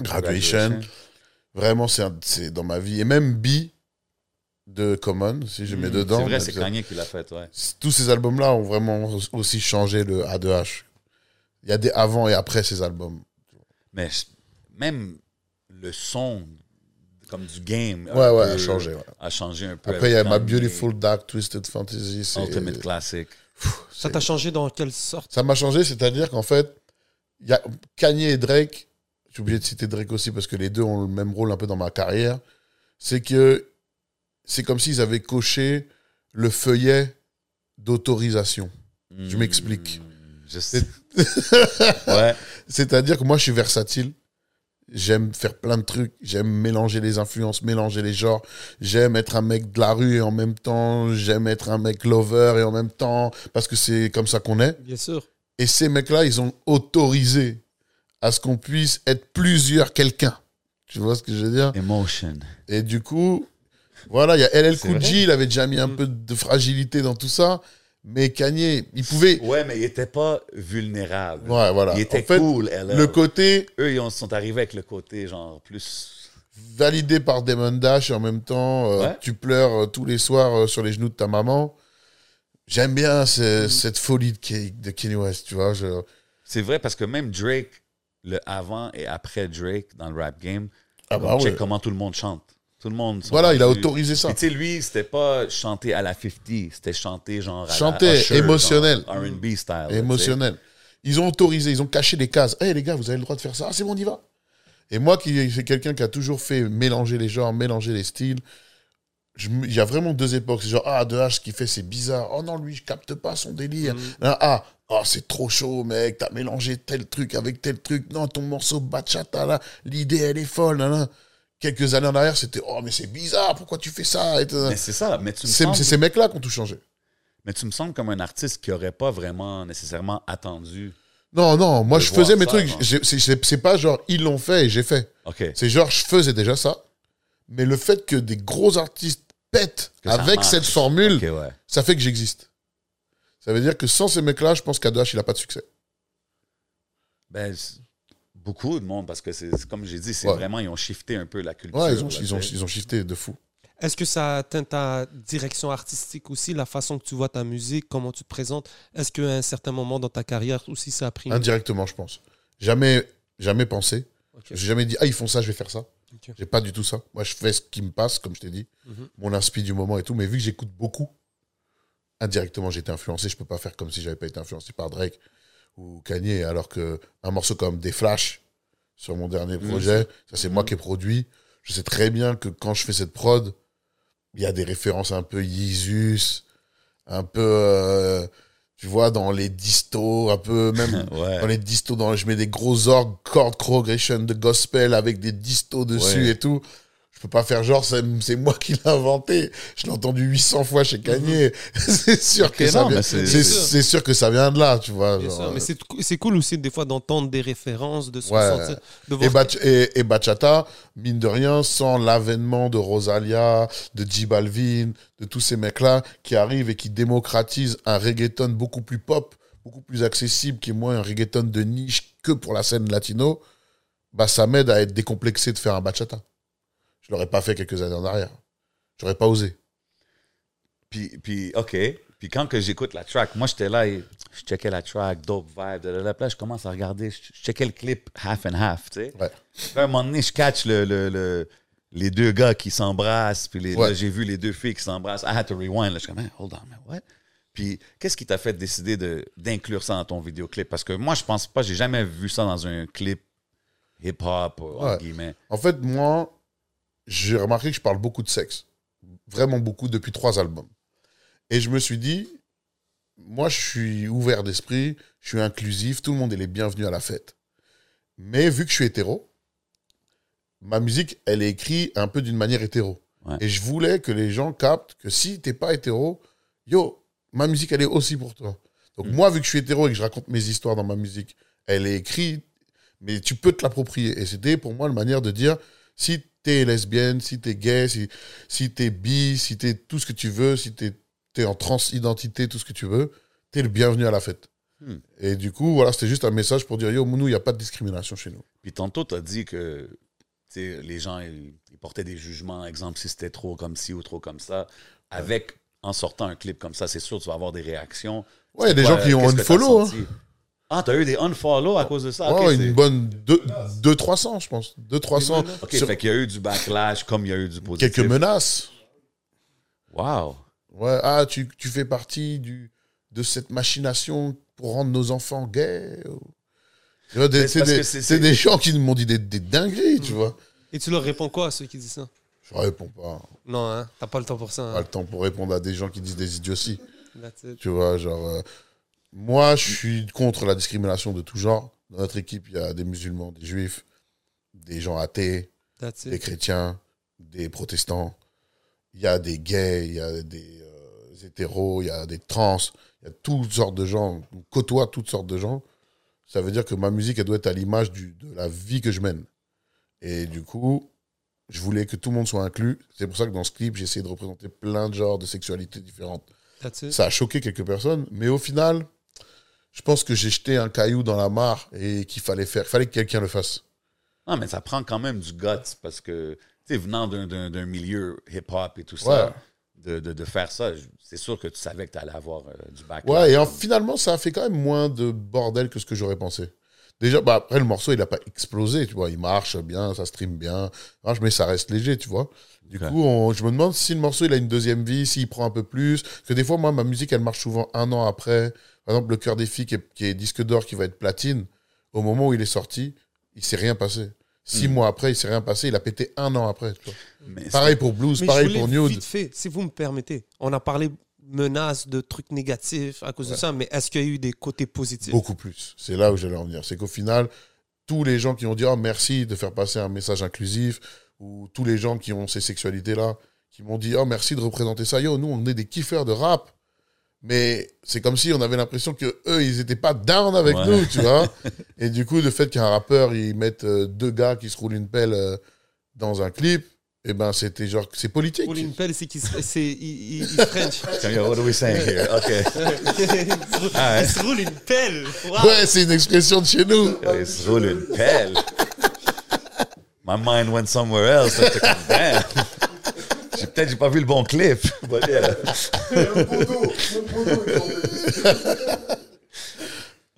Graduation. Vraiment, c'est dans ma vie. Et même B de Common, si je mets Hmm, dedans. C'est vrai, c'est Kanye qui l'a fait, ouais. Tous ces albums-là ont vraiment aussi changé le A2H. Il y a des avant et après ces albums. Mais même le son, comme du game, un Ouais, ouais, peu- a changé. ouais. a changé un peu. Après, il y a ma Beautiful Dark Twisted Fantasy. c'est- Ultimate Classic. Ça t'a changé dans quelle sorte? Ça m'a changé, c'est-à-dire qu'en fait, il y a Kanye et Drake, je suis obligé de citer Drake aussi parce que les deux ont le même rôle un peu dans ma carrière, c'est que c'est comme s'ils avaient coché le feuillet d'autorisation. Je m'explique. Je sais. ouais. C'est-à-dire que moi, je suis versatile. J'aime faire plein de trucs. J'aime mélanger les influences, mélanger les genres. J'aime être un mec de la rue et en même temps, j'aime être un mec lover et en même temps, parce que c'est comme ça qu'on est. Bien sûr. Et ces mecs-là, ils ont autorisé à ce qu'on puisse être plusieurs quelqu'un. Tu vois ce que je veux dire? Emotion. Et du coup, voilà, il y a LL Cool. J, il avait déjà mis un Mm. peu de fragilité dans tout ça. Mais Kanye, il pouvait... Ouais, mais il était pas vulnérable. Ouais, voilà. Il était en fait, cool, LL. le côté Eux, ils ont- sont arrivés avec le côté, genre, plus. validé par Damon Dash et en même temps, euh, Ouais. tu pleures euh, tous les soirs euh, sur les genoux de ta maman. J'aime bien Mm. ce- cette folie de, de Kanye West, tu vois. je- C'est vrai parce que même Drake, le avant et après Drake dans le rap game, Ah bah check ouais. comment tout le monde chante. Tout le monde. Voilà, il a autorisé ça. Tu sais, lui, c'était pas chanter à la 50, c'était chanter genre Chanter, émotionnel. R&B style. là, émotionnel. Ils ont autorisé, ils ont caché les cases. Hé les gars, vous avez le droit de faire ça. Ah, c'est bon, on y va. Et moi, qui c'est quelqu'un qui a toujours fait mélanger les genres, mélanger les styles, il y a vraiment deux époques. C'est genre, ah, de H, ce qu'il fait, c'est bizarre. Oh non, lui, je capte pas son délire. Ah, ah, oh, c'est trop chaud, mec. T'as mélangé tel truc avec tel truc. Non, ton morceau bachata, là, l'idée, elle est folle. Là, là. Quelques années en arrière, c'était, oh, mais c'est bizarre. Pourquoi tu fais ça? Mais c'est ça. Mais tu, me C'est sembles, ces mecs-là qui ont tout changé. mais tu me sembles comme un artiste qui aurait pas vraiment nécessairement attendu. Non, non, moi je faisais mes ça, trucs. C'est pas genre ils l'ont fait et j'ai fait. OK. C'est genre je faisais déjà ça. Mais le fait que des gros artistes pètent Que avec cette formule, ouais. ça fait que j'existe. Ça veut dire que sans ces mecs-là, je pense qu'Adash, il a pas de succès. Ben, beaucoup de monde, parce que c'est comme j'ai dit, c'est Ouais. vraiment, ils ont shifté un peu la culture. Ouais, ils ont, là, ils ont, ils ont shifté de fou. Est-ce que ça atteint ta direction artistique aussi, la façon que tu vois ta musique, comment tu te présentes? Est-ce qu'à un certain moment dans ta carrière aussi, ça a pris Indirectement, je pense. Jamais, jamais pensé. Ok. J'ai jamais dit, ah, ils font ça, je vais faire ça. Ok. J'ai pas du tout ça. Moi, je fais ce qui me passe, comme je t'ai dit. Mhm. Mon inspi du moment et tout. Mais vu que j'écoute beaucoup, indirectement, j'ai été influencé. Je peux pas faire comme si j'avais pas été influencé par Drake ou Kanye. Alors que un morceau comme Des Flash sur mon dernier Mhm. projet, ça c'est moi qui ai produit. Je sais très bien que quand je fais cette prod, il y a des références un peu Yeezus, un peu. euh, tu vois, dans les distos, un peu, même Ouais. dans les distos, dans, je mets des gros orgues, chord progression de gospel avec des distos dessus Ouais. et tout. Je peux pas faire genre, c'est moi qui l'ai inventé. Je l'ai entendu 800 fois chez Kanye. c'est sûr que ça vient, sûr. sûr que ça de là, tu vois. Bien genre, sûr, mais euh, c'est cool aussi des fois d'entendre des références, de se Ouais. ressentir, de Et, voir bach- et, et bachata, mine de rien, sans l'avènement de Rosalia, de J Balvin, de tous ces mecs-là qui arrivent et qui démocratisent un reggaeton beaucoup plus pop, beaucoup plus accessible, qui est moins un reggaeton de niche que pour la scène latino, bah ça m'aide à être décomplexé de faire un bachata. Je l'aurais pas fait quelques années en arrière. J'aurais pas osé. Puis, puis, OK. Puis quand que j'écoute la track, moi, j'étais là et je checkais la track, dope vibe, de là, je commence à regarder, je checkais le clip half and half, tu sais. Ouais. Puis à un moment donné, je catch le, le, le- les deux gars qui s'embrassent, puis les- Ouais. là, j'ai vu les deux filles qui s'embrassent. I had to rewind. Là, je suis comme, hold on, man, what? Puis, qu'est-ce qui t'a fait décider de- d'inclure ça dans ton vidéoclip? Parce que moi, je pense pas, j'ai jamais vu ça dans un clip hip-hop, Ouais. guillemets. En fait, moi, j'ai remarqué que je parle beaucoup de sexe. Vraiment beaucoup depuis trois albums. Et je me suis dit, moi, je suis ouvert d'esprit, je suis inclusif, tout le monde est les bienvenus à la fête. Mais vu que je suis hétéro, ma musique, elle est écrite un peu d'une manière hétéro. Ouais. Et je voulais que les gens captent que si t'es pas hétéro, yo, ma musique, elle est aussi pour toi. Donc moi, vu que je suis hétéro et que je raconte mes histoires dans ma musique, elle est écrite, mais tu peux te l'approprier. Et c'était pour moi une manière de dire, si t'es lesbienne, si t'es gay, si, si t'es bi, si t'es tout ce que tu veux, si t'es es en transidentité, tout ce que tu veux, t'es le bienvenu à la fête. Hmm. Et du coup, voilà, c'était juste un message pour dire, yo, nous, il n'y a pas de discrimination chez nous. Puis tantôt, tu as dit que les gens ils, ils portaient des jugements, exemple, si c'était trop comme ci ou trop comme ça. Avec, en sortant un clip comme ça, c'est sûr tu vas avoir des réactions. Ouais, il y a des Quoi, gens qui ont qu'est-ce un t'as follow. Hein. Ah, t'as eu des unfollow à cause de ça? Ouais, Ok, une bonne 2-300, je pense. 2-300. Ok, sur fait qu'il y a eu du backlash comme il y a eu du positif. quelques menaces. Wow. Ouais, ah, tu, tu fais partie du, de cette machination pour rendre nos enfants gays. ou- c'est des, que c'est- c'est c'est- des gens qui m'ont dit des, des dingueries, tu vois. Et tu leur réponds quoi à ceux qui disent ça? Je réponds pas. Non, hein, t'as pas le temps pour ça. Pas Hein. le temps pour répondre à des gens qui disent des idioties. That's it. Tu vois, genre. euh, moi, je suis contre la discrimination de tout genre. Dans notre équipe, il y a des musulmans, des juifs, des gens athées, des chrétiens, des protestants. Il y a des gays, il y a des euh, hétéros, il y a des trans. Il y a toutes sortes de gens. On côtoie toutes sortes de gens. Ça veut dire que ma musique, elle doit être à l'image de la vie que je mène. Et du coup, je voulais que tout le monde soit inclus. C'est pour ça que dans ce clip, j'ai essayé de représenter plein de genres de sexualités différentes. Ça a choqué quelques personnes, mais au final, je pense que j'ai jeté un caillou dans la mare et qu'il fallait faire, il fallait que quelqu'un le fasse. Non, mais ça prend quand même du guts parce que, tu sais, venant d'un- milieu hip-hop et tout ça, de, de, de faire ça, c'est sûr que tu savais que tu allais avoir euh, du backlash. Ouais, et en- finalement, ça a fait quand même moins de bordel que ce que j'aurais pensé. Déjà, bah, après, le morceau, il n'a pas explosé, tu vois. Il marche bien, ça stream bien, marche, mais ça reste léger, tu vois. Du coup, on- je me demande si le morceau, il a une deuxième vie, s'il prend un peu plus. Parce que des fois, moi, ma musique, elle marche souvent un an après. Par exemple, Le Cœur des filles, qui est, qui est disque d'or, qui va être platine, au moment où il est sorti, il s'est rien passé. Six Hmm. mois après, il s'est rien passé. Il a pété un an après. tu vois. Mais Pareil pour Blues, Mais pareil je pour Nude. vite fait, si vous me permettez. On a parlé menaces, de trucs négatifs à cause de ça, mais est-ce qu'il y a eu des côtés positifs? Beaucoup plus. C'est là où j'allais en venir. C'est qu'au final, tous les gens qui ont dit oh, merci de faire passer un message inclusif, ou tous les gens qui ont ces sexualités-là, qui m'ont dit oh, merci de représenter ça. Yo, nous, on est des kiffeurs de rap. Mais c'est comme si on avait l'impression que eux, ils étaient pas down avec Ouais. nous, tu vois. Et du coup, le fait qu'un rappeur, ils mettent euh, deux gars qui se roulent une pelle euh, dans un clip, eh ben, c'était genre, c'est politique. Pour une pelle, c'est qu'il se, c'est- il, il, il French. What are we saying here? OK. il, se roule, Ah il roule une pelle. Wow. Ouais, c'est une expression de chez nous. Il se roule une pelle. My mind went somewhere else. J'étais comme, damn. J'ai- Peut-être j'ai pas vu le bon clip.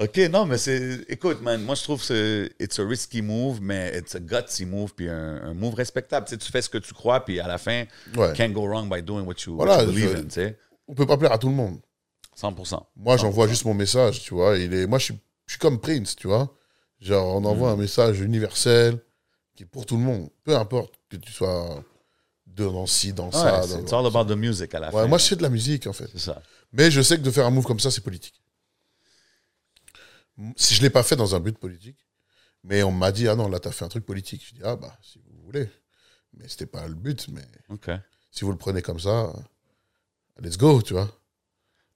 OK, non, mais c'est... Écoute, man, moi, je trouve que c'est it's a risky move, mais it's a gutsy move, puis un, un move respectable. Tu, sais, tu fais ce que tu crois, puis à la fin, Ouais. can't go wrong by doing what you, Voilà, what you believe je- in. On peut pas plaire à tout le monde. 100%. Moi, j'envoie juste mon message, tu vois. Il est... Moi, je suis, je suis comme Prince, tu vois. Genre, on envoie un message universel qui est pour tout le monde. Peu importe que tu sois dans ci, dans Ouais, ça. c'est- dans- it's all about the music à la Ouais, fin. moi, je fais de la musique, en fait. C'est ça. Mais je sais que de faire un move comme ça, c'est politique. Si je l'ai pas fait dans un but politique, mais on m'a dit ah non là t'as fait un truc politique. Je dis ah bah si vous voulez, mais c'était pas le but. Mais si vous le prenez comme ça, let's go, tu vois.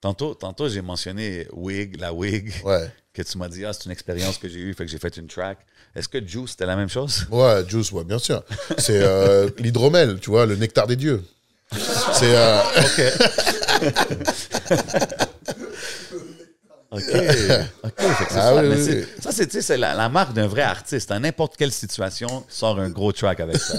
Tantôt, tantôt j'ai mentionné Wig, la Wig, Ouais, que tu m'as dit, ah, c'est une expérience que j'ai eue, fait que j'ai fait une track. Est-ce que Juice, c'était la même chose? ouais, Juice, ouais, bien sûr. C'est euh, l'hydromel, tu vois, le nectar des dieux. C'est euh, OK. OK. Ah oui, oui, oui. Ça, c'est, la, la marque d'un vrai artiste. Dans n'importe quelle situation, sort un gros track avec ça.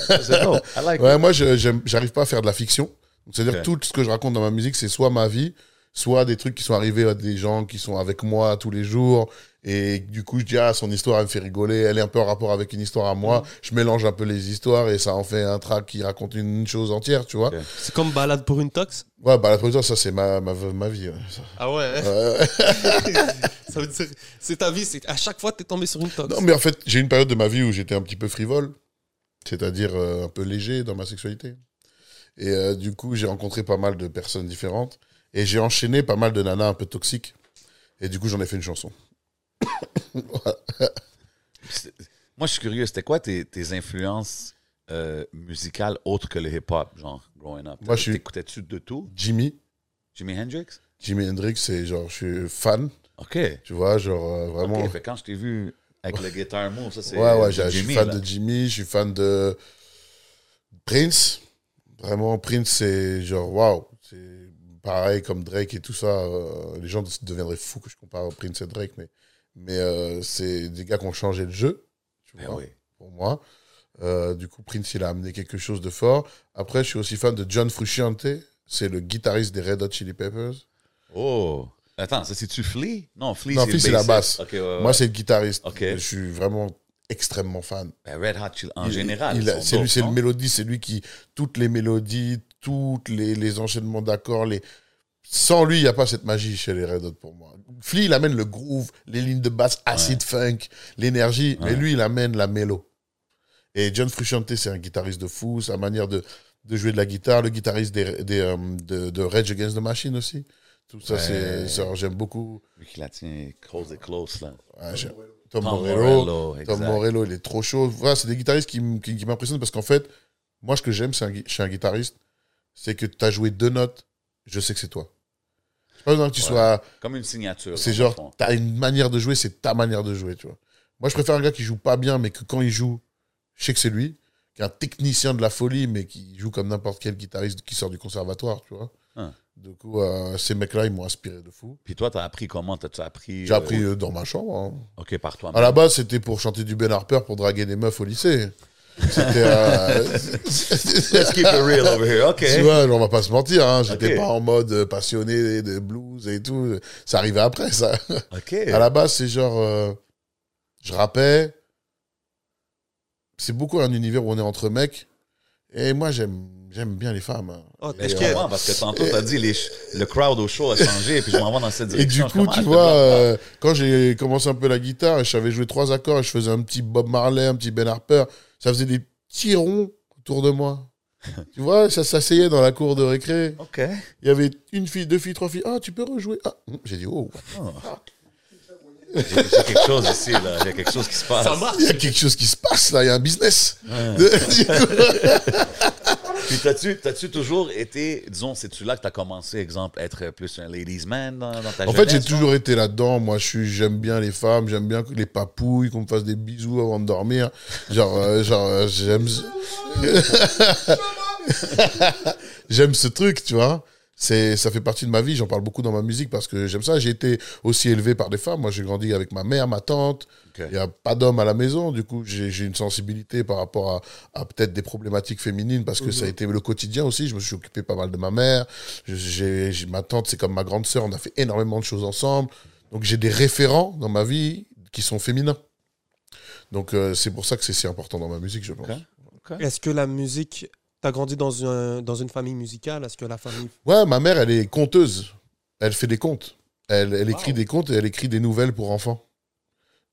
I like Ouais, moi, j'arrive pas à faire de la fiction. C'est-à-dire Ok. que tout ce que je raconte dans ma musique, c'est soit ma vie, soit des trucs qui sont arrivés à des gens qui sont avec moi tous les jours. Et du coup, je dis, ah, son histoire, elle me fait rigoler. Elle est un peu en rapport avec une histoire à Mm. moi. Je mélange un peu les histoires et ça en fait un track qui raconte une chose entière, tu vois. C'est comme balade pour une tox? Ouais, bah, la production, ça, c'est ma, ma, ma vie. ouais. Ah ouais Ouais. Ça veut dire, c'est ta vie, c'est à chaque fois t'es tombé sur une tox. Non, mais en fait, j'ai une période de ma vie où j'étais un petit peu frivole, c'est-à-dire euh, un peu léger dans ma sexualité. Et euh, du coup, j'ai rencontré pas mal de personnes différentes et j'ai enchaîné pas mal de nanas un peu toxiques. Et du coup, j'en ai fait une chanson. Moi, je suis curieux. C'était quoi tes, tes influences euh, musicales autres que le hip-hop, genre, growing up? Moi, je suis- T'écoutais-tu de tout? Jimmy, Jimi Hendrix? Jimi Hendrix, c'est genre, je suis fan, OK. tu vois, genre euh, vraiment. OK. Fait que quand je t'ai vu avec le guitar move, ça, c'est. Ouais, ouais, je suis Jimmy, fan là. de Jimmy, je suis fan de Prince. Vraiment, Prince, c'est genre, waouh. C'est pareil comme Drake et tout ça. euh, les gens deviendraient fous que je compare Prince et Drake, mais, mais euh, c'est des gars qui ont changé le jeu, tu Ben vois, oui. pour moi. Euh, du coup, Prince, il a amené quelque chose de fort. Après, je suis aussi fan de John Frusciante. C'est le guitariste des Red Hot Chili Peppers. Oh. Attends, ça, c'est-tu Flea? Non, Flea, Non, c'est Flea, le c'est la basse. OK, ouais, ouais. Moi, c'est le guitariste. Je suis vraiment extrêmement fan. Ben, Red Hot Chili, en Il- général. c'est lui, c'est le mélodie, c'est lui qui toutes les mélodies, toutes les, les enchaînements d'accords, les sans lui, il n'y a pas cette magie chez les Red Hot pour moi. Flea, il amène le groove, les lignes de basse, acid funk, l'énergie, mais lui, il amène la mélo. Et John Frusciante, c'est un guitariste de fou, sa manière de, de jouer de la guitare, le guitariste des, des, euh, de, de Rage Against the Machine aussi. Tout ça, Ouais. c'est, j'aime beaucoup. Lui qui la tient close et close, là. Tom, Tom Morello. Morello, Tom. Morello, il est trop chaud. Voilà, c'est des guitaristes qui, qui, qui m'impressionnent parce qu'en fait, moi, ce que j'aime c'est un chez un guitariste, c'est que tu as joué deux notes, je sais que c'est toi. Pas besoin que tu sois. Comme une signature. C'est genre, fond. tu as une manière de jouer, c'est ta manière de jouer, tu vois. Moi, je préfère un gars qui joue pas bien, mais que quand il joue, je sais que c'est lui, qui est un technicien de la folie, mais qui joue comme n'importe quel guitariste qui sort du conservatoire, tu vois. Hein. Du coup, euh, ces mecs-là, ils m'ont inspiré de fou. Puis toi, t'as appris comment? T'as-tu appris? J'ai euh, appris euh, dans ma chambre. hein. OK, par toi. À la base, c'était pour chanter du Ben Harper pour draguer des meufs au lycée. C'était. euh, Let's keep it real over here. OK. tu vois, on va pas se mentir, hein, j'étais Ok. pas en mode passionné de blues et tout. Ça arrivait après, ça. OK. À la base, c'est genre. euh, je rappais. C'est beaucoup un univers où on est entre mecs. Et moi, j'aime j'aime bien les femmes. hein. Oh, Et, comprends parce que tantôt, t'as dit les le crowd au show a changé puis je m'en vais dans cette Et du direction. coup, tu te vois, euh, quand j'ai commencé un peu la guitare, et je savais jouer trois accords, et je faisais un petit Bob Marley, un petit Ben Harper, ça faisait des petits ronds autour de moi. tu vois, ça s'asseyait dans la cour de récré. OK. Il y avait une fille, deux filles, trois filles. Ah, tu peux rejouer? Ah, j'ai dit, oh, J'ai j'ai quelque chose ici, là. Il y a quelque chose qui se passe. Ça marche. il y a quelque chose qui se passe là, il y a un business. Ouais. Du coup, Puis t'as-tu, t'as-tu toujours été, disons, c'est-tu là que t'as commencé, exemple, être plus un ladies man dans, dans ta en fait, j'ai toujours été là-dedans. Moi, je suis, j'aime bien les femmes, j'aime bien les papouilles, qu'on me fasse des bisous avant de dormir. Genre, euh, genre, euh, j'aime. j'aime ce truc, tu vois. C'est, ça fait partie de ma vie. J'en parle beaucoup dans ma musique parce que j'aime ça. J'ai été aussi élevé par des femmes. Moi, j'ai grandi avec ma mère, ma tante. Il n'y a pas d'homme à la maison. Du coup, j'ai, j'ai une sensibilité par rapport à, à peut-être des problématiques féminines parce que ça a été le quotidien aussi. Je me suis occupé pas mal de ma mère. J'ai, ma tante, c'est comme ma grande sœur. On a fait énormément de choses ensemble. Donc, j'ai des référents dans ma vie qui sont féminins. Donc, euh, c'est pour ça que c'est si important dans ma musique, je pense. Est-ce que la musique. T'as grandi dans, un, dans une famille musicale Est-ce que la famille. Ouais, ma mère, elle est conteuse. Elle fait des contes. Elle, elle écrit Wow. des contes et elle écrit des nouvelles pour enfants.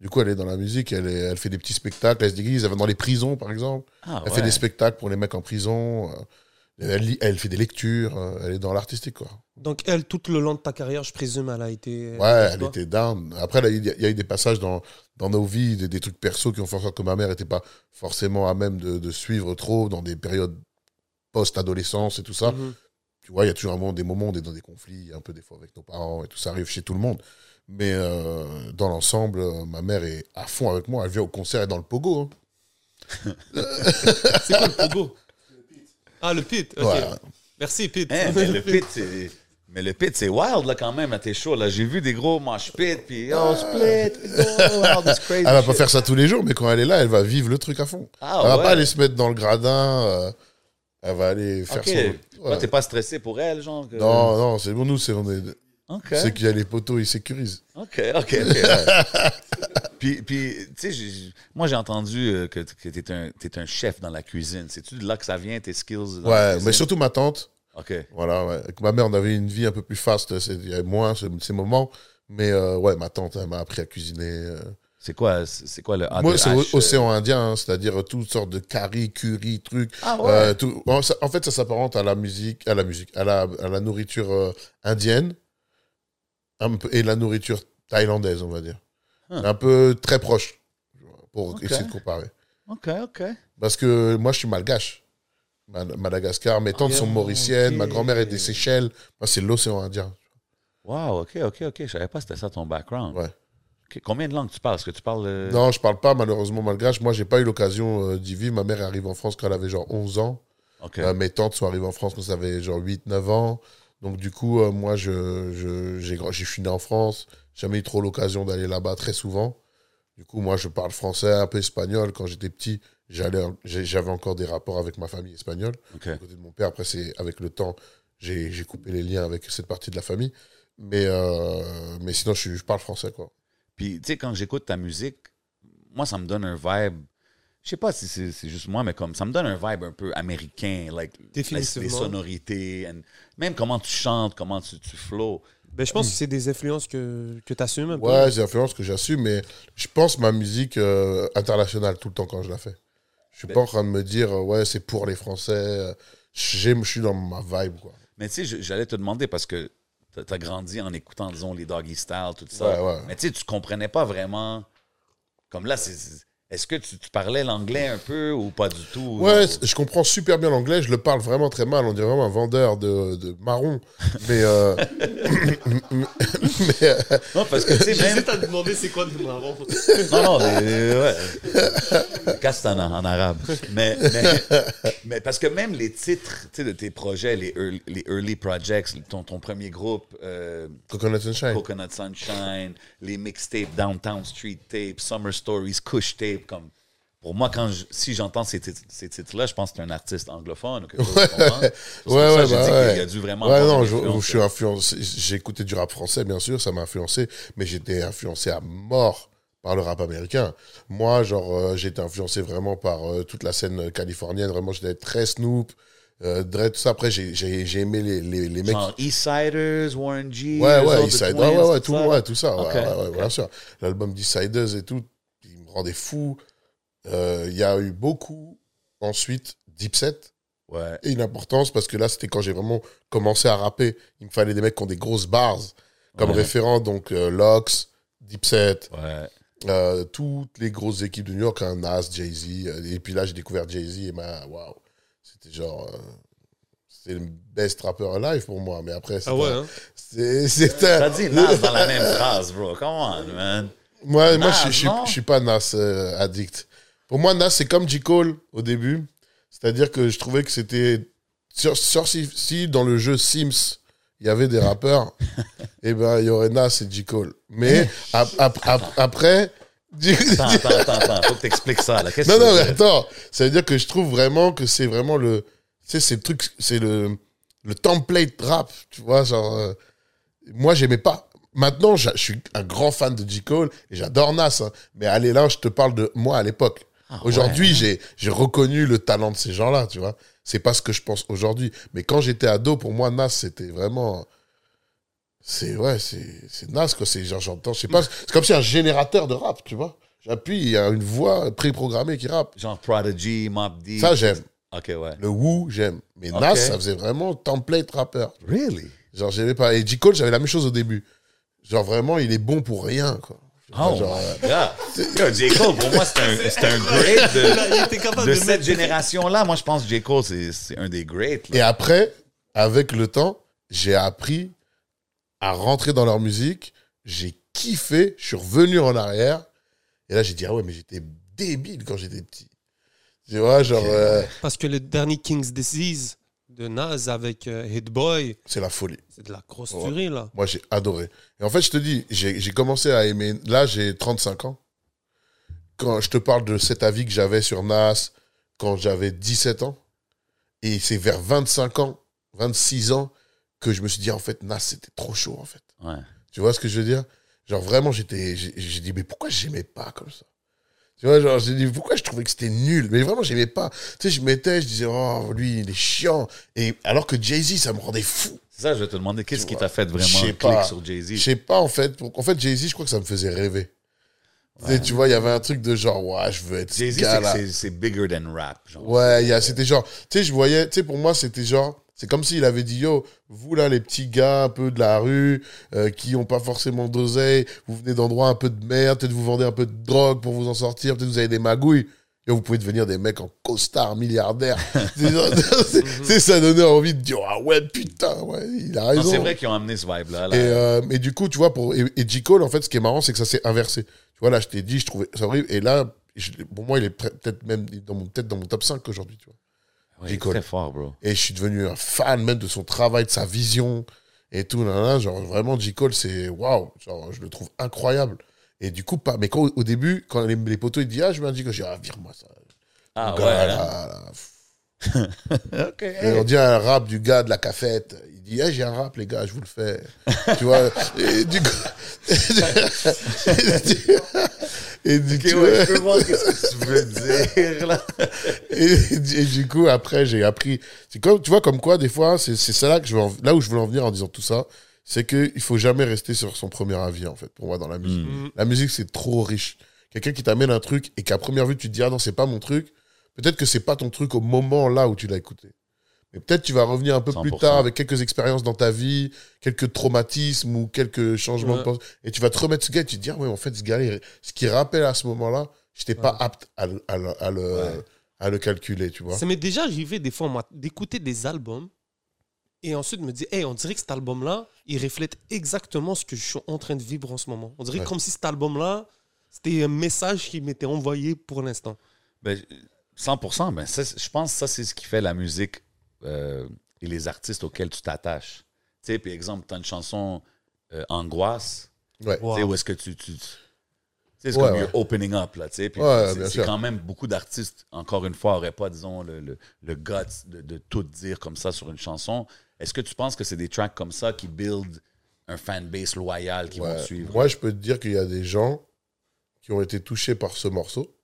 Du coup, elle est dans la musique, elle, est- elle fait des petits spectacles, elle se déguise, elle va dans les prisons, par exemple. Ah, Elle ouais. fait des spectacles pour les mecs en prison. euh. Elle, fait des lectures, euh, elle est dans l'artistique, quoi. Donc, elle, tout le long de ta carrière, je présume, elle a été. Ouais, elle était down. Après, il y, a- il y a eu des passages dans, dans nos vies, des, des trucs perso qui ont fait en sorte que ma mère n'était pas forcément à même de, de suivre trop dans des périodes post-adolescence et tout ça. Mhm. Tu vois, il y a toujours un moment, des moments où on est dans des conflits, un peu des fois avec nos parents et tout ça arrive chez tout le monde. Mais euh, dans l'ensemble, euh, ma mère est à fond avec moi. Elle vient au concert et dans le pogo. hein. C'est quoi le pogo? Ah, le pit. ok. Ouais. Merci, pit. Hein, mais le pit, c'est. Mais le pit, c'est wild, là, quand même, à tes shows. Là, j'ai vu des gros mosh pit, puis oh, split, oh, all this crazy Elle va pas shit. faire ça tous les jours, mais quand elle est là, elle va vivre le truc à fond. Ah, elle va ouais. pas aller se mettre dans le gradin. euh, elle va aller faire Ok. son. Toi, Ouais. t'es pas stressé pour elle, genre? que- Non, non, c'est bon, nous, c'est on est- Ok. c'est qu'il y a les poteaux, ils sécurisent. OK, OK, OK. puis, puis tu sais, moi, j'ai entendu euh, que, que tu es, un chef dans la cuisine. C'est-tu de là que ça vient, tes skills? dans Ouais, mais surtout ma tante. OK. Voilà, ouais. Avec ma mère, on avait une vie un peu plus faste. Il y avait moins ce- ces moments. Mais euh, ouais, ma tante, elle m'a appris à cuisiner. euh. C'est quoi, c'est quoi le A Moi, de c'est euh, océan Indien, hein, c'est-à-dire toutes sortes de curry, curry, trucs. Ah ouais? Euh, tout- en ça- en fait, ça s'apparente à la musique, à la musique, à la, à la nourriture euh, indienne un peu, et la nourriture thaïlandaise, on va dire. Huh. Un peu très proche, pour essayer de comparer. OK, OK. Parce que moi, je suis malgache. Ma- Madagascar, mes tantes sont mauriciennes, ma grand-mère est des Seychelles. Moi, c'est l'océan Indien. Wow, OK, OK, OK. Je savais pas que c'était ça ton background. Ouais. Combien de langues tu parles? Est-ce que tu parles... euh, Non, je parle pas malheureusement malgache. Moi, j'ai pas eu l'occasion euh, d'y vivre. Ma mère est arrivée en France quand elle avait genre 11 ans. Euh, mes tantes sont arrivées en France quand ça avait genre 8-9 ans. Donc, du coup, moi, je, je, j'ai, je suis né en France. Jamais eu trop l'occasion d'aller là-bas très souvent. Du coup, moi, je parle français, un peu espagnol. Quand j'étais petit, j'allais, j'avais encore des rapports avec ma famille espagnole. OK. Du côté de mon père, après, c'est avec le temps, j'ai, j'ai coupé les liens avec cette partie de la famille. Mais, mais sinon, je, je parle français, quoi. Puis, tu sais, quand j'écoute ta musique, moi, ça me donne un vibe. Je sais pas si c'est juste moi, mais comme ça me donne un vibe un peu américain, like les, Définitivement. les sonorités, and même comment tu chantes, comment tu, tu flows. Ben, je pense que c'est des influences que, que tu assumes un peu. Ouais, c'est l'influence que j'assume, mais je pense ma musique euh, internationale tout le temps quand je la fais. Je suis pas en train de me dire, euh, ouais, c'est pour les Français. euh, Je suis dans ma vibe, quoi. Mais tu sais, j'allais te demander parce que tu as grandi en écoutant, disons, les Doggy Style, tout ça. Ouais, ouais. Mais tu sais, tu comprenais pas vraiment. Comme là, c'est. Est-ce que tu, tu parlais l'anglais un peu ou pas du tout? Ouais, je comprends super bien l'anglais, je le parle vraiment très mal. On dirait vraiment un vendeur de, de marron. Mais, euh, mais, euh, Non, parce que tu sais, même. J'hésite à te demander c'est quoi le marron. Non, non, mais, ouais. Castana en arabe. Mais, mais, mais parce que même les titres tu sais, de tes projets, les early, les early projects, ton, ton premier groupe, euh, Coconut Sunshine. Coconut Sunshine, les mixtapes Downtown Street Tape, Summer Stories, Kush Tape, comme. Pour moi, quand je- si j'entends ces, titres- ces titres-là, je pense que c'est un artiste anglophone ou quelque chose, Ouais, ouais, bah ouais. qu'il y a dû vraiment Ouais, non, je, suis influencé. J'ai écouté du rap français, bien sûr, ça m'a influencé, mais j'étais influencé à mort par le rap américain. Moi, genre, euh, j'ai été influencé vraiment par euh, toute la scène californienne. Vraiment, j'étais très Snoop, euh, Dre, tout ça. Après, j'ai- aimé les, les, les mecs. Genre Eastsiders, Warren G. Ouais, ouais, autres, Eastside. The Ouais, ouais, tout, ça. ouais, tout ça. Ouais, ouais, bien sûr. L'album d'Eastsiders et tout, il me rendait fou. Euh, Il y a eu beaucoup, ensuite, Dipset Ouais. et une importance parce que là, c'était quand j'ai vraiment commencé à rapper. Il me fallait des mecs qui ont des grosses bars comme Ouais. référent. Donc, euh, Lox, Dipset, Ouais. euh, toutes les grosses équipes de New York, hein, Nas, Jay-Z. euh, et puis là, j'ai découvert Jay-Z et ma, waouh, c'était genre. euh, c'est le best rapper alive pour moi. Mais après, c'est Ah ouais, un- hein? c'est- c'est T'as un. dit Nas dans la même phrase, bro. Come on, man. Moi, moi Nas, je, je, suis- non? je suis pas Nas euh, addict. Pour moi, Nas, c'est comme J. Cole au début. C'est-à-dire que je trouvais que c'était. Sur, sur- si, si dans le jeu Sims, il y avait des rappeurs, eh ben, il y aurait Nas et J. Cole. Mais ap- ap- ap- après. Attends, attends, attends. Faut que t'expliques ça, là. Non, non, mais attends. Ça veut dire que je trouve vraiment que c'est vraiment le. Tu sais, c'est le truc. C'est le, le template rap. Tu vois, genre. euh, moi, j'aimais pas. Maintenant, je suis un grand fan de J. Cole et j'adore Nas. hein. Mais allez, là, je te parle de moi à l'époque. Ah, Aujourd'hui, ouais. j'ai, j'ai reconnu le talent de ces gens-là, tu vois. C'est pas ce que je pense aujourd'hui. Mais quand j'étais ado, pour moi, Nas, c'était vraiment. C'est, ouais, c'est, Nas, quoi. C'est genre, j'entends, je sais pas. C'est comme si un générateur de rap, tu vois. J'appuie, il y a une voix préprogrammée qui rappe. Genre Prodigy, Mob D. Ça, j'aime. Ok, ouais. Le Wu, j'aime. Mais. Nas, ça faisait vraiment template rappeur. Really? Genre, j'aimais pas. Et J. Cole, j'avais la même chose au début. Genre, vraiment, il est bon pour rien, quoi. Oh, Genre. Yo, J. Cole, pour moi, c'est un, c'est un great de, de de cette génération-là. Moi, je pense que J. Cole, c'est c'est un des greats. là. Et après, avec le temps, j'ai appris à rentrer dans leur musique. J'ai kiffé. Je suis revenu en arrière. Et là, j'ai dit, ah ouais, mais j'étais débile quand j'étais petit. Tu vois, genre, euh, Parce que le dernier King's Disease de Nas avec euh, Hit Boy, c'est la folie. c'est de la grosse Ouais. tuerie, là. Moi, j'ai adoré. Et en fait, je te dis, j'ai commencé à aimer. Là, j'ai 35 ans. Quand je te parle de cet avis que j'avais sur Nas quand j'avais 17 ans, et c'est vers 25 ans, 26 ans, que je me suis dit, en fait, Nas, c'était trop chaud, en fait. Ouais. Tu vois ce que je veux dire? Genre, vraiment, j'étais. J'ai dit, mais pourquoi j'aimais pas comme ça? Tu vois, genre, j'ai dit, pourquoi je trouvais que c'était nul? Mais vraiment, j'aimais pas. Tu sais, je mettais, je disais, oh, lui, il est chiant. Et alors que Jay-Z, ça me rendait fou. C'est ça, je vais te demander qu'est-ce qui t'a fait vraiment je sais clic pas. sur Je Jay-Z. sais pas, en fait. En fait, Jay-Z, je crois que ça me faisait rêver. Tu vois, il y avait un truc de genre, ouais, je veux être Jay-Z, c'est bigger than rap. Genre. Ouais, c'était genre, tu sais, je voyais, tu sais, pour moi, c'était genre, c'est comme s'il avait dit, yo, vous là, les petits gars un peu de la rue, euh, qui ont pas forcément d'oseille, vous venez d'endroits un peu de merde, peut-être vous vendez un peu de drogue pour vous en sortir, peut-être vous avez des magouilles. Yo, vous pouvez devenir des mecs en costard, milliardaires. c'est ça donnait envie de dire, ah ouais, putain, ouais, il a raison. C'est vrai qu'ils ont amené ce vibe-là. là. Et, euh, et du coup, tu vois, pour, et, et J. Cole, en fait, ce qui est marrant, c'est que ça s'est inversé. Tu vois, là, je t'ai dit, je trouvais ça horrible. Et là, pour moi, il est peut-être même dans mon, peut-être dans mon top 5 aujourd'hui, tu vois. Ouais, J. Cole. Très fort, bro. Et je suis devenu un fan même de son travail, de sa vision et tout. nan, nan. genre, vraiment, J. Cole, c'est waouh. Genre, je le trouve incroyable. Et du coup, pas. Mais quand, au début, quand les, les poteaux, ils disent, ah, je me dis que j'ai, ah, vire-moi ça. Ah ouais. gars, hein. là, là. Ok. Et on dit un rap du gars de la cafette. Il dit, ah, j'ai un rap, les gars, je vous le fais. tu vois. Et du coup. et du coup, ouais, je peux voir ce que tu veux dire, là. et, et du coup, après, j'ai appris. C'est comme, tu vois, comme quoi, des fois, c'est c'est ça là, que je veux en- là où je voulais en venir en disant tout ça. C'est qu'il faut jamais rester sur son premier avis, en fait, pour moi, dans la musique. Mm. La musique, c'est trop riche. Quelqu'un qui t'amène un truc et qu'à première vue, tu te dis, ah non, c'est pas mon truc. Peut-être que c'est pas ton truc au moment là où tu l'as écouté. Mais peut-être tu vas revenir un peu plus 100%. tard avec quelques expériences dans ta vie, quelques traumatismes ou quelques changements Ouais. de pensée. Et tu vas te remettre ce gars et tu te dis, ah ouais, en fait, ce gars ce qui rappelle à ce moment-là, j'étais pas Ouais. apte à, le- à le- à le, Ouais. à le calculer, tu vois. Ça m'est déjà arrivé des fois, moi, d'écouter des albums et ensuite me dire, hey, on dirait que cet album-là, il reflète exactement ce que je suis en train de vivre en ce moment. On dirait Ouais. comme si cet album-là, c'était un message qui m'était envoyé pour l'instant. Ben, 100%, ben, ça, je pense que ça, c'est ce qui fait la musique euh, et les artistes auxquels tu t'attaches. Tu sais, puis exemple, tu as une chanson euh, Angoisse, Ouais. Wow. tu sais, où est-ce que tu. tu tu sais, c'est Ouais, comme ouais. you're opening up, là, tu sais. puis Ouais, c'est- quand même beaucoup d'artistes, encore une fois, n'auraient pas, disons, le, le, le guts de, de tout dire comme ça sur une chanson. Est-ce que tu penses que c'est des tracks comme ça qui build un fanbase loyal qui vont te suivre? Moi, je peux te dire qu'il y a des gens qui ont été touchés par ce morceau.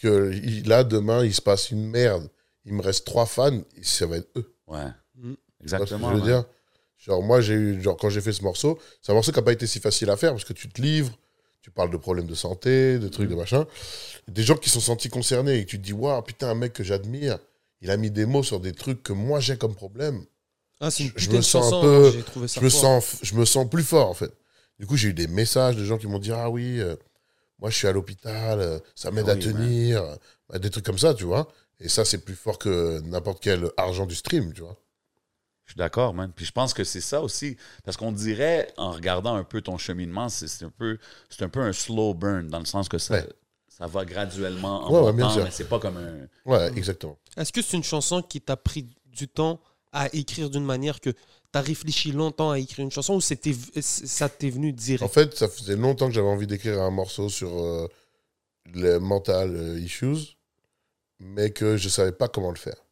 Que là, demain, il se passe une merde. Il me reste trois fans, et ça va être eux. Ouais. Mm. Exactement. je veux dire? Genre, moi, j'ai eu, genre, quand j'ai fait ce morceau, c'est un morceau qui n'a pas été si facile à faire parce que tu te livres, tu parles de problèmes de santé, de trucs, de machin. Des gens qui sont sentis concernés et tu te dis, waouh, putain, un mec que j'admire, il a mis des mots sur des trucs que moi j'ai comme problème. Ah, Je- je putain me sens un peu- j'ai trouvé ça Je me, sens, je me sens plus fort, en fait. Du coup, j'ai eu des messages de gens qui m'ont dit, ah oui, euh, moi, je suis à l'hôpital, euh, ça m'aide Ah à tenir, euh, des trucs comme ça, tu vois. Et ça, c'est plus fort que n'importe quel argent du stream, tu vois. Je suis d'accord, man. Puis je pense que c'est ça aussi. Parce qu'on dirait, en regardant un peu ton cheminement, c'est c'est un, peu- c'est un peu un slow burn, dans le sens que ça, Ouais. ça va graduellement en Ouais, ouais, bien montant, sûr. mais c'est pas comme un... Ouais, exactement. Est-ce que c'est une chanson qui t'a pris du temps à écrire d'une manière que tu as réfléchi longtemps à écrire une chanson ou c'était, ça t'est venu direct? En fait, ça faisait longtemps que j'avais envie d'écrire un morceau sur euh, les mental euh, issues, mais que je savais pas comment le faire.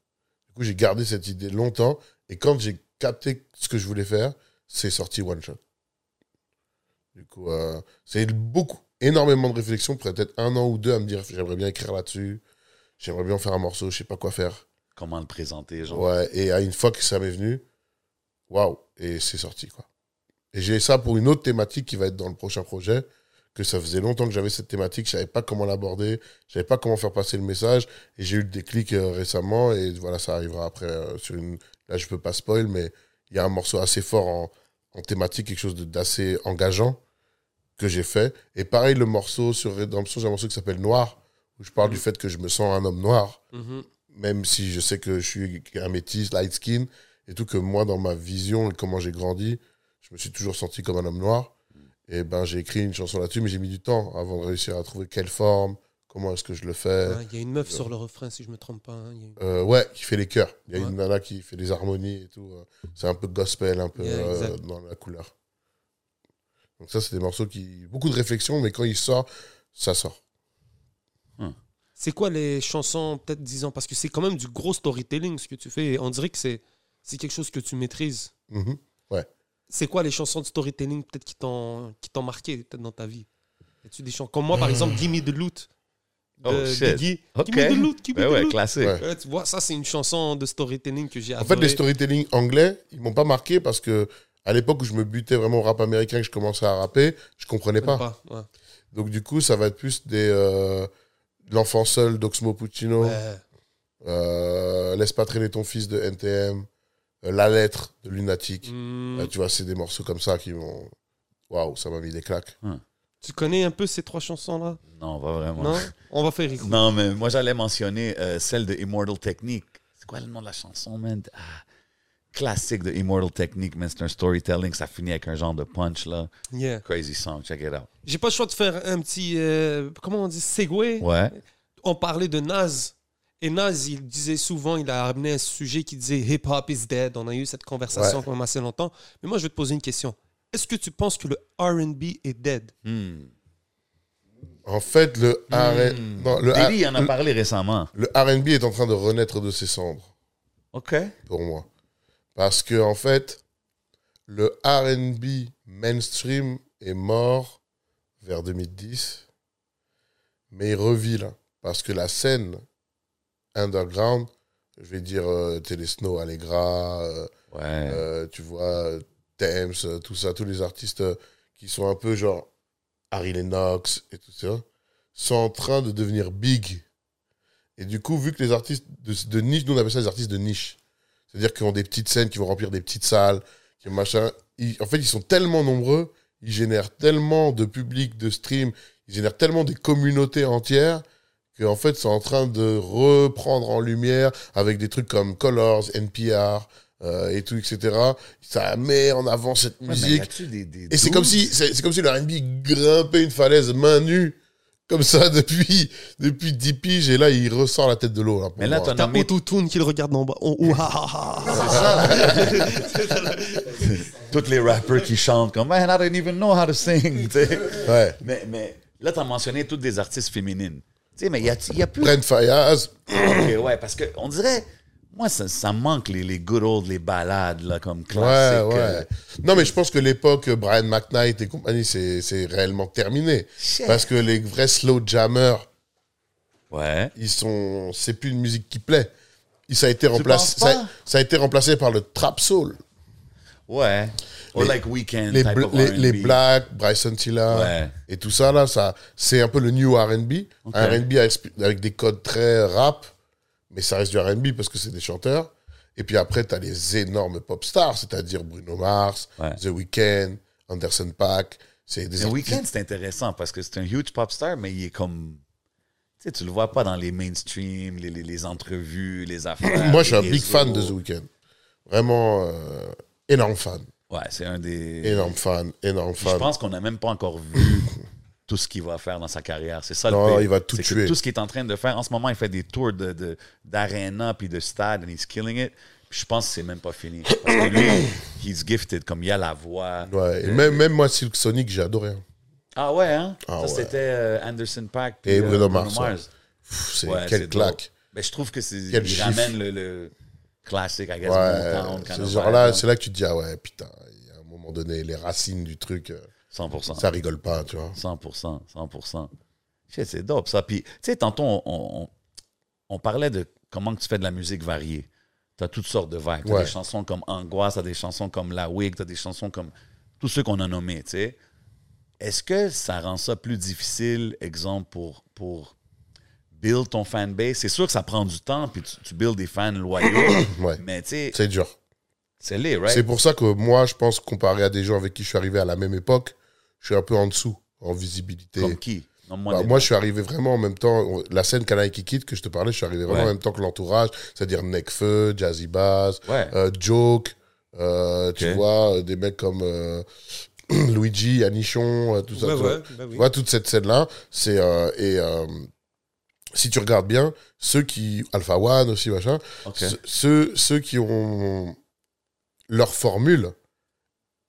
Du coup, j'ai gardé cette idée longtemps, et quand j'ai capté ce que je voulais faire, c'est sorti One Shot. Du coup, euh, c'est beaucoup, énormément de réflexion, peut-être un an ou deux à me dire j'aimerais bien écrire là-dessus, j'aimerais bien faire un morceau, je sais pas quoi faire. Comment le présenter, genre? Ouais, et à une fois que ça m'est venu, waouh, et c'est sorti, quoi. Et j'ai ça pour une autre thématique qui va être dans le prochain projet, que ça faisait longtemps que j'avais cette thématique, je savais pas comment l'aborder, je savais pas comment faire passer le message, et j'ai eu le déclic euh, récemment, et voilà, ça arrivera après euh, sur une... Là, je peux pas spoil, mais il y a un morceau assez fort en, en thématique, quelque chose d'assez engageant que j'ai fait. Et pareil, le morceau sur Redemption, j'ai un morceau qui s'appelle Noir, où je parle du fait que je me sens un homme noir, Mhm. même si je sais que je suis un métis, light skin, et tout que moi, dans ma vision et comment j'ai grandi, je me suis toujours senti comme un homme noir. Et ben, j'ai écrit une chanson là-dessus, mais j'ai mis du temps avant de réussir à trouver quelle forme, comment est-ce que je le fais. Ouais, Il y a une meuf sur le refrain, si je me trompe pas. hein. Il y a une- Euh, ouais, qui fait les chœurs. Il y a Ouais. une nana qui fait des harmonies et tout. euh, C'est un peu gospel, un peu Yeah, euh, dans la couleur. Donc ça, c'est des morceaux qui... Beaucoup de réflexion, mais quand il sort, ça sort. C'est quoi les chansons, peut-être disons, parce que c'est quand même du gros storytelling ce que tu fais. et On dirait que c'est c'est quelque chose que tu maîtrises. Mhm. C'est quoi les chansons de storytelling peut-être qui t'ont qui t'ont marqué peut-être dans ta vie? As-tu des chansons comme moi par exemple, Gimme the Loot de Oh, shit. Gimme the Loot, Gimme Ben the ouais, Loot. classique. Ouais. Tu vois, ça c'est une chanson de storytelling que j'ai En adoré. fait, les storytelling anglais, ils m'ont pas marqué parce que à l'époque où je me butais vraiment au rap américain, que je commençais à rapper, je comprenais pas. pas. ouais. Donc du coup, ça va être plus des euh, l'enfant seul d'Oxmo Puccino, Ouais. euh, laisse pas traîner ton fils de NTM, la lettre de Lunatic. Euh, tu vois, c'est des morceaux comme ça qui m'ont, waouh, ça m'a mis des claques. Tu connais un peu ces trois chansons là Non, pas vraiment. Non? On va faire écouter. Non, mais moi, j'allais mentionner euh, celle de Immortal Technique. C'est quoi le nom de la chanson, man? Ah, classique de Immortal Technique, man. C'est un storytelling. Ça finit avec un genre de punch, là. Yeah. Crazy song. Check it out. J'ai pas le choix de faire un petit euh, comment on dit segue? Ouais. on parlait de Nas. Et Nas, il disait souvent, il a amené un sujet qui disait Hip Hop is dead. On a eu cette conversation Ouais. quand même assez longtemps. Mais moi, je vais te poser une question. Est-ce que tu penses que le RB est dead? Hmm. En fait, le R- non, le, Diddy R- en a parlé récemment. le R&B est en train de renaître de ses cendres OK. pour moi, parce que en fait, le R&B mainstream est mort vers 2010, mais il revit là, parce que la scène underground, je vais dire euh, Télésno, Allegra, euh, Ouais. Euh, tu vois, Thames, euh, tout ça, tous les artistes qui sont un peu genre Harry Lennox et tout ça, sont en train de devenir big. Et du coup, vu que les artistes de, de niche, nous on appelle ça les artistes de niche, c'est-à-dire qu'ils ont des petites scènes qui vont remplir des petites salles, qui machin, ils- en fait, ils sont tellement nombreux, ils génèrent tellement de public, de stream, ils génèrent tellement des communautés entières qu'en fait, c'est en train de reprendre en lumière avec des trucs comme Colors, NPR, euh, et tout, etc. Ça met en avant cette Ouais, musique. des- des et c'est comme si c'est c'est comme si le R&B grimpait une falaise main nue comme ça depuis depuis 10 piges et là il ressort la tête de l'eau là, pour Mais là, t'as nommé Autotune qui le regarde en bas. Oh, oh, ah, ah, ah. tous les rappers qui chantent comme Man, I don't even know how to sing. ouais. mais, mais là, t'as mentionné toutes des artistes féminines. Tu sais, mais il y a, y a plus. Brent Fayaz, Ok, ouais, parce qu'on dirait. Moi, ça, ça manque les, les good old, les balades, là, comme ouais classiques. ouais. euh, Non mais je pense que l'époque euh, Brian McKnight et compagnie c'est réellement terminé Shit. parce que les vrais slow jammers Ouais. ils sont c'est plus une musique qui plaît. Ça a été remplacé ça a été remplacé par le trap soul. Ouais. Or Les- like Weekend les, type bl- of les, Black, Bryson Tiller Ouais. et tout ça là, ça c'est un peu le new R&B, R&B avec, des codes très rap, mais ça reste du R&B parce que c'est des chanteurs. Et puis après t'as les énormes pop stars, c'est-à-dire Bruno Mars, Ouais. The Weeknd, Anderson Paak, c'est des Le artistes- Weekend, c'est intéressant parce que c'est un huge pop star, mais il est comme. Tu sais, tu le vois pas dans les mainstream, les, les, les entrevues, les affaires. Moi je suis un big fan de. The Weeknd, vraiment euh, énorme fan, Ouais, c'est un des. énorme fan, énorme fan. Je pense qu'on n'a même pas encore vu tout ce qu'il va faire dans sa carrière. C'est ça le Non, pire. il va tout tuer. Tout ce qu'il est en train de faire. En ce moment, il fait des tours de, de, d'arena puis de stade and he's killing it. Puis je pense que c'est même pas fini. Parce que lui, he's gifted. Comme il a la voix. Ouais, et Le- même, même moi Silk Sonic j'ai adoré. hein. Ah ouais, hein? Ah ça, ouais. c'était euh, Anderson puis, Et euh, Bruno Mars, ouais. Mars. Pff, Ouais, quelle claque. Mais je trouve que c'est. Il ramène le, le classique, I guess, Ouais, kind ce vibe, c'est là que tu te dis, ah ouais, putain, il y a un moment donné, les racines du truc, euh, 100%. ça rigole pas, tu vois. 100%, 100%. Shit, c'est dope, ça. Puis, tu sais, tantôt, on, on, on parlait de comment que tu fais de la musique variée. Tu as toutes sortes de vibes. Tu as Ouais. des chansons comme Angoisse, tu as des chansons comme La Wig, tu as des chansons comme tous ceux qu'on a nommés, tu sais. Est-ce que ça rend ça plus difficile, exemple, pour, pour build ton fanbase? C'est sûr que ça prend du temps, puis tu, tu builds des fans loyaux, Ouais. mais tu sais, C'est dur. c'est laid, right? C'est pour ça que moi, je pense, comparé à des gens avec qui je suis arrivé à la même époque, je suis un peu en dessous en visibilité. Comme qui? Non, moi, Bah, moi, je suis arrivé vraiment en même temps. La scène qui quitte, que je te parlais, je suis arrivé vraiment Ouais. en même temps que l'entourage, c'est-à-dire Necfeu, Jazzy Bass, Ouais. euh, Joke, euh, tu vois, euh, des mecs comme euh, Luigi, Anichon, tout ça. Ouais, bah oui. Tu vois, toute cette scène-là, c'est. et si tu regardes bien, ceux qui. Alpha One aussi, machin, ceux, ceux qui ont leur formule,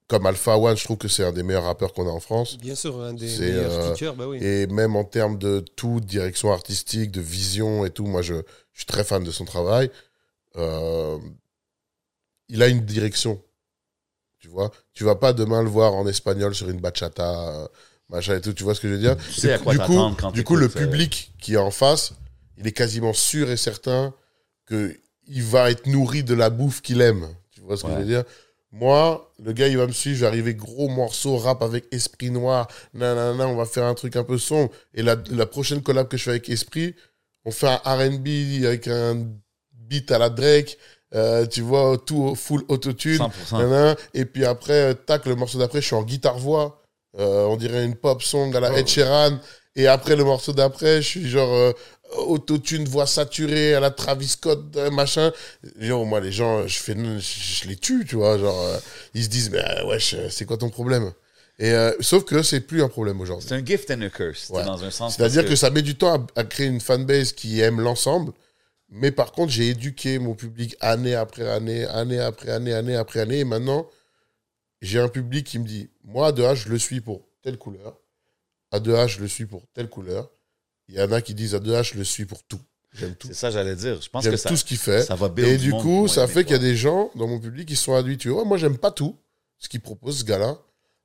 comme Alpha One, je trouve que c'est un des meilleurs rappeurs qu'on a en France. Bien sûr, un des meilleurs euh, bah oui. Et même en termes de tout, direction artistique, de vision et tout, moi je, je suis très fan de son travail. Euh, il a une direction. Tu vois Tu vas pas demain le voir en espagnol sur une bachata, euh, machin et tout. Tu vois ce que je veux dire Tu sais à quoi du coup, quand du coup, le euh, public qui est en face, il est quasiment sûr et certain que il va être nourri de la bouffe qu'il aime. Tu vois ce que Ouais. je veux dire? Moi, le gars, il va me suivre, je vais arriver gros morceau, rap avec Esprit Noir, nanana, on va faire un truc un peu sombre. Et la, la prochaine collab que je fais avec Esprit, on fait un R&B avec un beat à la Drake, euh, tu vois, tout full autotune. 100%. Nanana. Et puis après, euh, tac, le morceau d'après, je suis en guitare-voix. Euh, on dirait une pop song à la Oh. Ed Sheeran. Et après, le morceau d'après, je suis genre euh, autotune, voix saturée à la Travis Scott, euh, machin. Moi, les gens, je, fais, je, je les tue, tu vois. Genre, euh, ils se disent, mais euh, wesh, c'est quoi ton problème? Et euh, Sauf que c'est plus un problème aujourd'hui. C'est un gift and a curse, Ouais. dans un sens. C'est-à-dire que ça met du temps à, à créer une fanbase qui aime l'ensemble. Mais par contre, j'ai éduqué mon public année après année, année après année, année après année. Et maintenant, j'ai un public qui me dit Moi, A2H, je le suis pour telle couleur. A2H, je le suis pour telle couleur. Il y en a qui disent A2H, je le suis pour tout. J'aime tout. C'est ça, j'allais dire. Je pense J'aime que ça, tout ce qu'il fait. ça va Et du coup, ça fait qu'il y a des gens dans mon public qui sont habitués. Ouais, moi, j'aime pas tout ce qu'il propose, ce gars-là.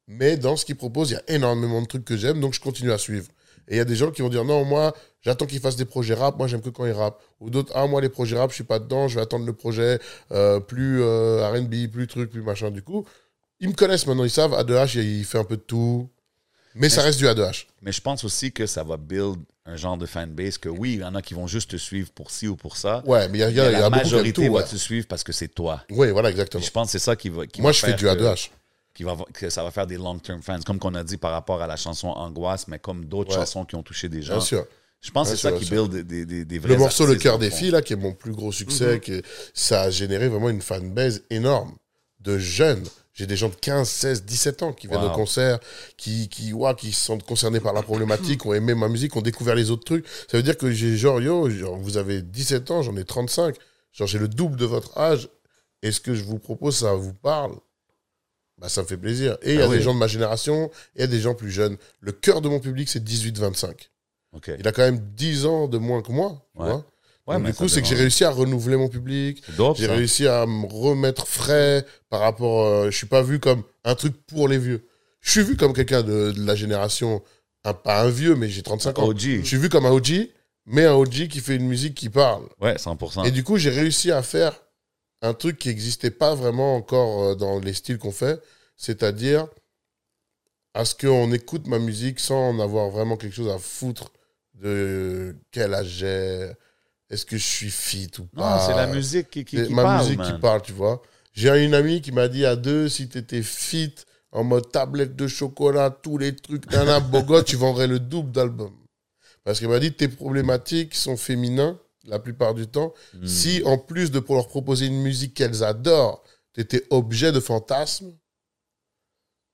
Mais dans ce qu'il propose, il y a énormément de trucs que j'aime, donc je continue à suivre. Et il y a des gens qui vont dire non, moi, j'attends qu'il fasse des projets rap, moi, j'aime que quand il rappe. Ou d'autres, ah, moi, les projets rap, je suis pas dedans, je vais attendre le projet euh, plus euh, RB, plus truc, plus machin. Du coup, ils me connaissent maintenant, ils savent, A2H, il fait un peu de tout. Mais ça reste du A2H. Mais je pense aussi que ça va build un genre de fanbase que oui, il y en a qui vont juste te suivre pour ci ou pour ça. Ouais, mais il y a, y a- il y a la majorité tout. va ouais. te suivre parce que c'est toi. Oui, voilà, Et exactement. je pense que c'est ça qui va. qui Moi, va je fais du que- A2H. qui va, que ça va faire des long-term fans, comme qu'on a dit par rapport à la chanson Angoisse, mais comme d'autres Ouais. chansons qui ont touché des gens. Bien sûr. Je pense que c'est ça qui sûr. build des, des, des vrais Le morceau Le cœur des fond. filles, là, qui est mon plus gros succès, que ça a généré vraiment une fanbase énorme de jeunes. J'ai des gens de 15, 16, 17 ans qui viennent Wow. au concert, qui, qui, qui se sentent concernés par la problématique, ont aimé ma musique, ont découvert les autres trucs. Ça veut dire que j'ai genre, yo, genre, vous avez 17 ans, j'en ai 35. Genre, j'ai le double de votre âge. Et ce que je vous propose, ça vous parle? Bah, ça me fait plaisir. Et il y a Ah oui. des gens de ma génération et il y a des gens plus jeunes. Le cœur de mon public, c'est 18-25. OK. Il a quand même 10 ans de moins que moi. tu Ouais. vois. Ouais, du coup, c'est que j'ai réussi à renouveler mon public. J'ai réussi à me remettre frais par rapport. euh, je suis pas vu comme un truc pour les vieux. Je suis vu comme quelqu'un de, de la génération, un- pas un vieux, mais j'ai 35 ans. OG. Je suis vu comme un OG, mais un OG qui fait une musique qui parle. Ouais, 100%. Et du coup, j'ai réussi à faire un truc qui n'existait pas vraiment encore euh, dans les styles qu'on fait, c'est-à-dire à ce qu'on écoute ma musique sans en avoir vraiment quelque chose à foutre de quel âge j'ai, est-ce que je suis fit ou non, pas. c'est la musique qui, qui, C'est qui ma parle, musique man. qui parle, tu vois. J'ai une amie qui m'a dit à deux, si t'étais fit, en mode tablette de chocolat, tous les trucs, nana, bogot, tu vendrais le double d'albums. Parce qu'elle m'a dit, tes problématiques sont féminins, la plupart du temps. Mm. Si, en plus de pour leur proposer une musique qu'elles adorent, t'étais objet de fantasme,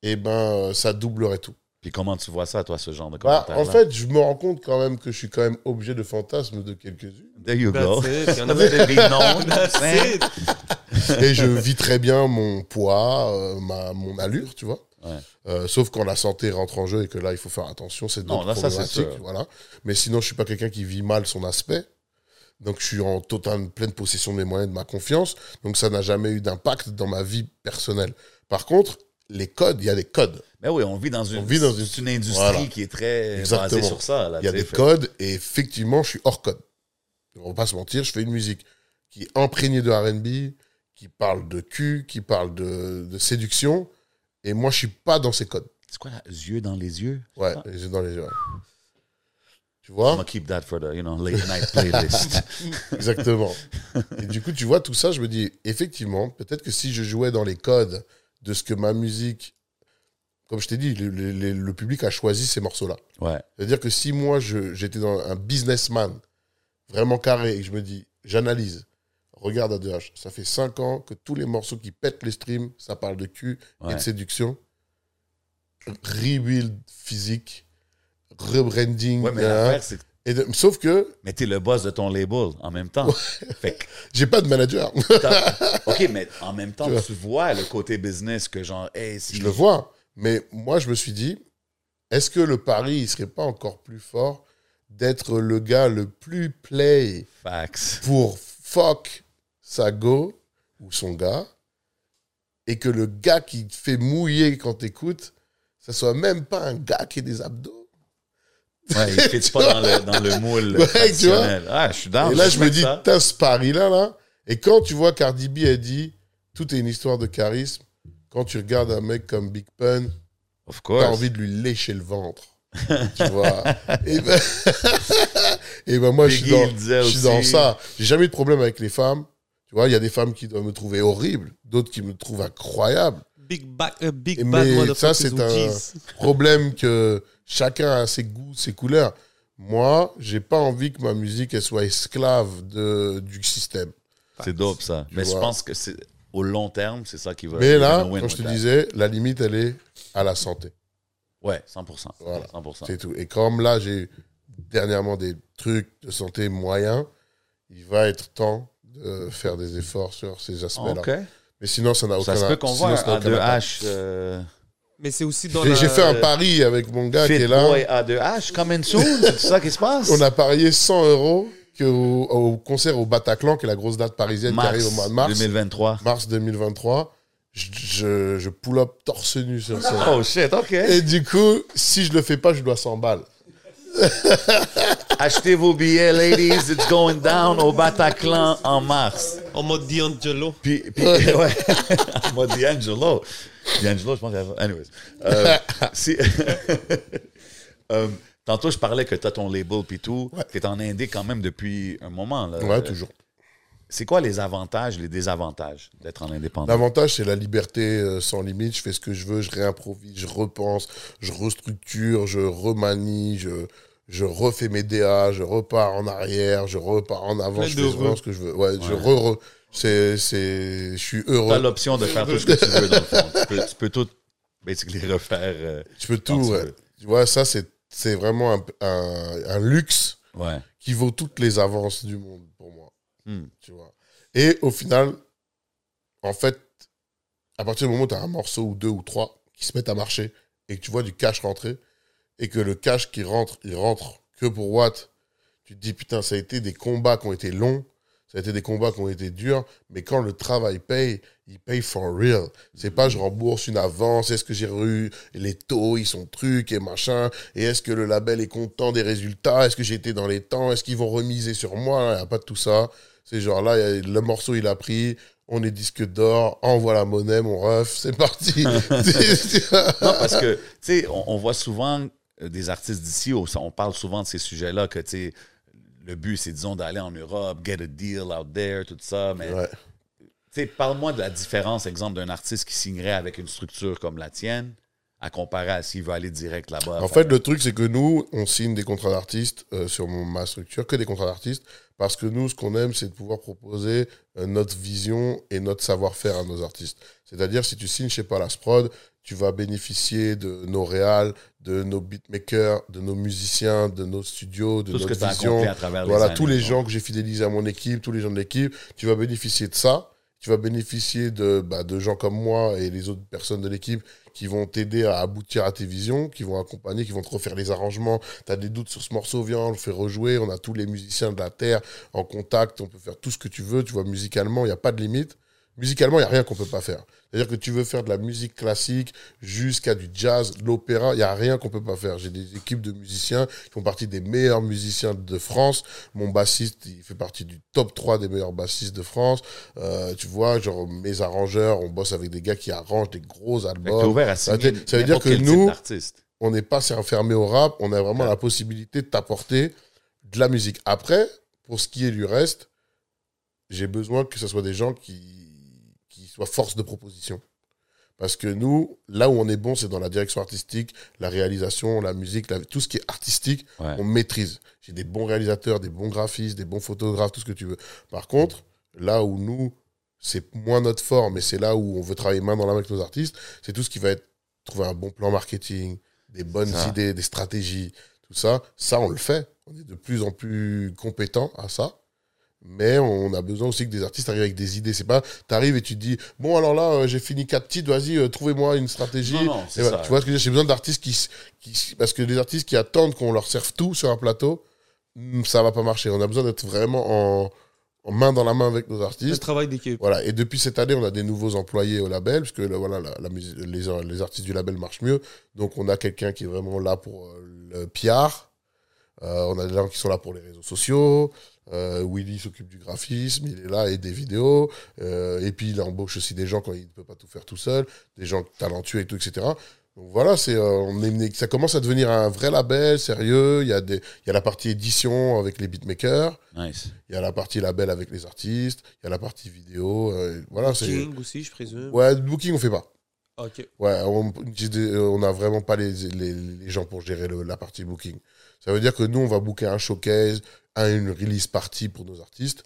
eh ben, ça doublerait tout. Puis comment tu vois ça, toi, ce genre de Bah, commentaire en fait, je me rends compte quand même que je suis quand même objet de fantasme de quelques-unes. There you go. That's it. Il y en Vous avait avez des noms, That's it. Et je vis très bien mon poids, euh, ma, mon allure, tu vois. Ouais. Euh, sauf quand la santé rentre en jeu et que là, il faut faire attention, c'est Non, d'autres là, ça, c'est problématiques. sûr. Voilà. Mais sinon, je suis pas quelqu'un qui vit mal son aspect. Donc, je suis en totale pleine possession de mes moyens, de ma confiance. Donc, ça n'a jamais eu d'impact dans ma vie personnelle. Par contre, les codes, il y a des codes. Mais oui, on vit dans une, On vit dans une- industrie Voilà. qui est très Exactement. basée sur ça. Là, Il y a des fait- codes et effectivement, je suis hors code. On va pas se mentir, je fais une musique qui est imprégnée de RB, qui parle de cul, qui parle de, de séduction. Et moi, je suis pas dans ces codes. C'est quoi là? Yeux dans les yeux? Ouais, les yeux dans les yeux. ouais. Tu I'm vois? Gonna keep that for the, you know, late night playlist. Exactement. Et du coup, tu vois tout ça, je me dis, effectivement, peut-être que si je jouais dans les codes de ce que ma musique. Comme je t'ai dit, le, le- le- le public a choisi ces morceaux-là. ouais. C'est-à-dire que si moi, j'étais dans un businessman vraiment carré et que je me dis, j'analyse, regarde ADH, ça fait 5 ans que tous les morceaux qui pètent les streams, ça parle de cul et de séduction. Rebuild physique, rebranding. Ouais, mais hein. c'est Et de- sauf que mais t'es le boss de ton label en même temps. fait que j'ai pas de manager. OK, mais en même temps, Tu vois. le côté business que genre, hey, si je le vois. Mais moi, je me suis dit, est-ce que le pari, il serait pas encore plus fort d'être le gars le plus play Facts. pour fuck sa go ou son gars et que le gars qui te fait mouiller quand t'écoutes, ça soit même pas un gars qui a des abdos? Ouais, il fit pas dans le, dans le moule Ouais, tu vois. Ah, je suis dans et là, je me dis, t'as ce pari-là, là. Et quand tu vois Cardi B, elle dit, tout est une histoire de charisme. Quand tu regardes un mec comme Big Pun, t'as envie de lui lécher le ventre. tu vois. Et ben, et ben moi, je suis dans, je suis dans ça. J'ai jamais eu de problème avec les femmes. Tu vois, il y a des femmes qui doivent me trouver horrible, d'autres qui me trouvent incroyable. Big, back, euh, big Mais bad ça, c'est un-. Problème que chacun a ses goûts, ses couleurs. Moi, j'ai pas envie que ma musique elle soit esclave de, du système. C'est dope, ça. Tu Mais je pense que c'est au long terme, c'est ça qui va. Mais là, comme je te disais, la limite, elle est à la santé. Ouais, 100%. Voilà. 100%. C'est tout. Et comme là, j'ai dernièrement des trucs de santé moyens, il va être temps de faire des efforts sur ces aspects-là. Mais sinon, ça n'a aucun Ça se peut qu'on voit ça n'a un aucun impact. A2H. Mais c'est aussi dans J'ai la... j'ai fait un pari avec mon gars qui est là. Boy A2H coming soon. C'est ça qui se passe? On a parié 100 euros que au, au concert au Bataclan, qui est la grosse date parisienne mars qui arrive au mois de mars, 2023. mars 2023, je, je, je pull up torse nu sur scène. Oh shit, OK. Et du coup, si je le fais pas, je dois 100 balles. Achetez vos billets, ladies. It's going down au Bataclan en mars. En mode D'Angelo. Puis, puis ouais. Moi, D'Angelo. D'Angelo, je pense qu'il y a- Anyways. Euh, si- Euh, tantôt, je parlais que tu as ton label puis tout. Tu es en indé quand même depuis un moment. Là. Ouais, toujours. C'est quoi les avantages, les désavantages d'être en indépendant? L'avantage, c'est la liberté euh, sans limite. Je fais ce que je veux, je réimprovise, je repense, je restructure, je remanie, je, je refais mes DA, je repars en arrière, je repars en avant, Plein je fais vraiment ce que je veux. Ouais, je re, re- c'est, c'est, je suis Tu as heureux. l'option de faire tout ce que tu veux, dans le fond. Tu peux, tu peux tout, basically, refaire. euh, Je peux tout, tu ouais. Tu vois, ça, c'est, c'est vraiment un, un, un luxe ouais. qui vaut toutes les avances du monde pour moi. Hmm. Tu vois. Et au final, en fait, à partir du moment où tu as un morceau ou deux ou trois qui se mettent à marcher et que tu vois du cash rentrer et que le cash qui rentre, il rentre que pour Watt, tu te dis putain, ça a été des combats qui ont été longs, ça a été des combats qui ont été durs, mais quand le travail paye, il paye for real. C'est pas je rembourse une avance, est-ce que j'ai eu les taux, ils sont trucs et machin, et est-ce que le label est content des résultats, est-ce que j'ai été dans les temps, est-ce qu'ils vont remiser sur moi, il n'y a pas de tout ça. C'est genre là, a- le morceau il a pris, on est disque d'or, envoie la monnaie, mon ref, c'est parti. Non, parce que, tu sais, on, on voit souvent des artistes d'ici, on, parle souvent de ces sujets-là, que, tu sais, le but, c'est, disons, d'aller en Europe, get a deal out there, tout ça. Mais, Ouais. tu sais, parle-moi de la différence, exemple, d'un artiste qui signerait avec une structure comme la tienne, à comparer à s'il veut aller direct là-bas. En fait, le truc, c'est que nous, on signe des contrats d'artistes euh, sur ma structure, que des contrats d'artistes, parce que nous, ce qu'on aime, c'est de pouvoir proposer euh, notre vision et notre savoir-faire à nos artistes. C'est-à-dire, si tu signes chez Palace Prod, tu vas bénéficier de nos réals, de nos beatmakers, de nos musiciens, de nos studios, de tout ce que notre tu as vision. accompli à travers les Voilà, années, tous les gens que j'ai fidélisés à mon équipe, tous les gens de l'équipe, tu vas bénéficier de ça. Tu vas bénéficier de, bah, de gens comme moi et les autres personnes de l'équipe qui vont t'aider à aboutir à tes visions, qui vont accompagner, qui vont te refaire les arrangements. Tu as des doutes sur ce morceau, viens, on le fait rejouer. On a tous les musiciens de la Terre en contact, on peut faire tout ce que tu veux. Tu vois, musicalement, il n'y a pas de limite. Musicalement, il n'y a rien qu'on peut pas faire. C'est-à-dire que tu veux faire de la musique classique jusqu'à du jazz, de l'opéra, il n'y a rien qu'on peut pas faire. J'ai des équipes de musiciens qui font partie des meilleurs musiciens de France. Mon bassiste, il fait partie du top 3 des meilleurs bassistes de France. Euh, tu vois, genre, mes arrangeurs, on bosse avec des gars qui arrangent des gros albums. ouvert à Ça dire- ça veut dire que nous- on n'est pas enfermé au rap, on a vraiment Ouais. la possibilité de t'apporter de la musique. Après, pour ce qui est du reste, j'ai besoin que ce soit des gens qui, soient force de proposition. Parce que nous, là où on est bon, c'est dans la direction artistique, la réalisation, la musique, la- tout ce qui est artistique, Ouais. on maîtrise. J'ai des bons réalisateurs, des bons graphistes, des bons photographes, tout ce que tu veux. Par contre, là où nous, c'est moins notre fort, mais c'est là où on veut travailler main dans la main avec nos artistes, c'est tout ce qui va être trouver un bon plan marketing, des bonnes Ça. idées, des stratégies, tout ça. Ça, on le fait. On est de plus en plus compétents à ça. Mais on a besoin aussi que des artistes arrivent avec des idées. C'est pas, t'arrives et tu te dis, bon, alors là, euh, j'ai fini quatre titres, vas-y, euh, trouvez-moi une stratégie. Non, non, c'est Et voilà, ça. Tu vois ce que J'ai besoin d'artistes qui, Parce que les artistes qui attendent qu'on leur serve tout sur un plateau, hmm, ça va pas marcher. On a besoin d'être vraiment en, en main dans la main avec nos Le artistes. travail d'équipe. Voilà. Et depuis cette année, on a des nouveaux employés au label, parce que là, voilà, la, les, les artistes du label marchent mieux. Donc, on a quelqu'un qui est vraiment là pour euh, le PR. On a des gens qui sont là pour les réseaux sociaux. Euh, Willy s'occupe du graphisme, il est là et des vidéos. Euh, et puis, il embauche aussi des gens quand il ne peut pas tout faire tout seul, des gens talentueux et tout, etc. Donc voilà, c'est, euh, on est, ça commence à devenir un vrai label sérieux. Il y, a des, il y a la partie édition avec les beatmakers. Nice. Il y a la partie label avec les artistes, il y a la partie vidéo, euh, voilà, c'est... King aussi, je présume. Ouais, booking, on fait pas. Ok. Ouais, on j'ai des- euh, on a vraiment pas les, les, les gens pour gérer le- la partie booking. Ça veut dire que nous, on va booker un showcase, un, une release party pour nos artistes,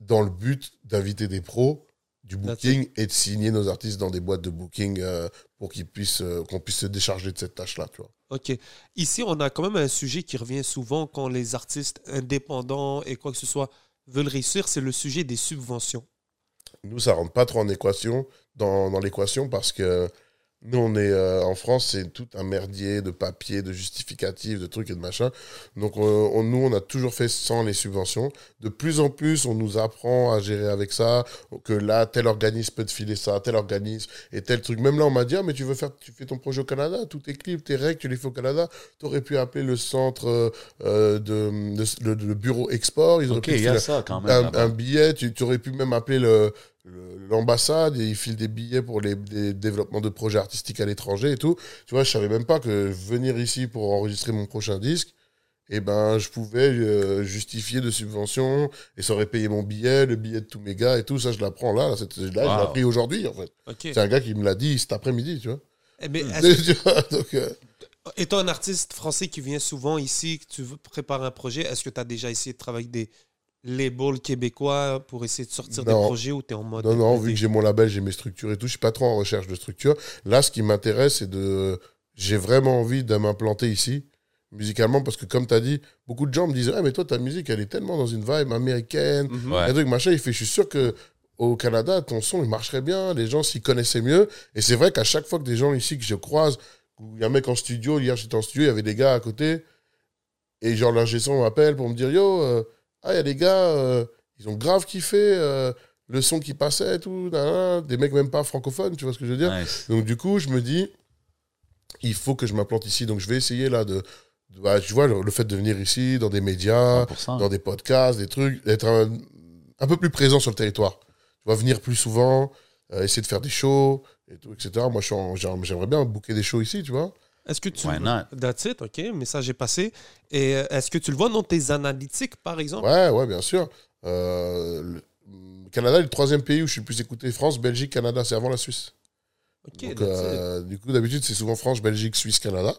dans le but d'inviter des pros du booking et de signer nos artistes dans des boîtes de booking euh, pour qu'ils puissent, euh, qu'on puisse se décharger de cette tâche-là, tu vois. OK. Ici, on a quand même un sujet qui revient souvent quand les artistes indépendants et quoi que ce soit veulent réussir, c'est le sujet des subventions. Nous, ça rentre pas trop en équation, dans, dans l'équation parce que nous, on est euh, en France, c'est tout un merdier de papiers, de justificatifs, de trucs et de machin. Donc, on, on- nous, on a toujours fait sans les subventions. De plus en plus, on nous apprend à gérer avec ça, que là, tel organisme peut te filer ça, tel organisme et tel truc. Même là, on m'a dit, ah, mais tu veux faire, tu fais ton projet au Canada, tous tes clips, tes règles, tu les fais au Canada. Tu aurais pu appeler le centre euh, euh, de, de- le, le bureau export. Ils auraient pu y a ça quand même. un, billet, tu, tu aurais pu même appeler le- le- l'ambassade et ils filent des billets pour les, développements de projets artistiques à l'étranger et tout. Tu vois, je savais même pas que venir ici pour enregistrer mon prochain disque, eh ben, je pouvais euh, justifier de subventions et ça aurait payé mon billet, le billet de tous mes gars et tout. Ça, je l'apprends là. Là, je l'ai appris aujourd'hui, en fait. C'est un gars qui me l'a dit cet après-midi, tu vois. Eh vois, Donc, euh, étant un artiste français qui vient souvent ici, que tu veux préparer un projet, est-ce que tu as déjà essayé de travailler des labels québécois pour essayer de sortir des Non. projets ou tu es en mode. Non, non, vu que j'ai mon label, j'ai mes structures et tout, je suis pas trop en recherche de structure. Là, ce qui m'intéresse, c'est de. J'ai vraiment envie de m'implanter ici, musicalement, parce que comme tu as dit, beaucoup de gens me disent Ah, mais toi, ta musique, elle est tellement dans une vibe américaine, Mhm. Ouais. un truc machin. Il fait Je suis sûr que. Au Canada, ton son, il marcherait bien, les gens s'y connaissaient mieux. Et c'est vrai qu'à chaque fois que des gens ici que je croise, où il y a un mec en studio, hier j'étais en studio, il y avait des gars à côté, et genre l'ingé son m'appelle pour me dire Yo, euh, ah, il y a des gars, euh, ils ont grave kiffé euh, le son qui passait et tout, des mecs même pas francophones, tu vois ce que je veux dire Nice. Donc du coup, je me dis, il faut que je m'implante ici. Donc je vais essayer là de, de- bah, tu vois, le, le fait de venir ici dans des médias, 100%. dans des podcasts, des trucs, d'être un, un peu plus présent sur le territoire. Tu vas venir plus souvent, euh, essayer de faire des shows et tout, etc. Moi, j'aimerais bien booker des shows ici, tu vois. Est-ce que tu. Why not? That's it, OK. Message est passé. Et euh, est-ce que tu le vois dans tes analytiques, par exemple? Ouais, ouais, bien sûr. Euh, le Canada est le troisième pays où je suis le plus écouté. France, Belgique, Canada, c'est avant la Suisse. OK, Donc, that's it. euh, du coup, d'habitude, c'est souvent France, Belgique, Suisse, Canada.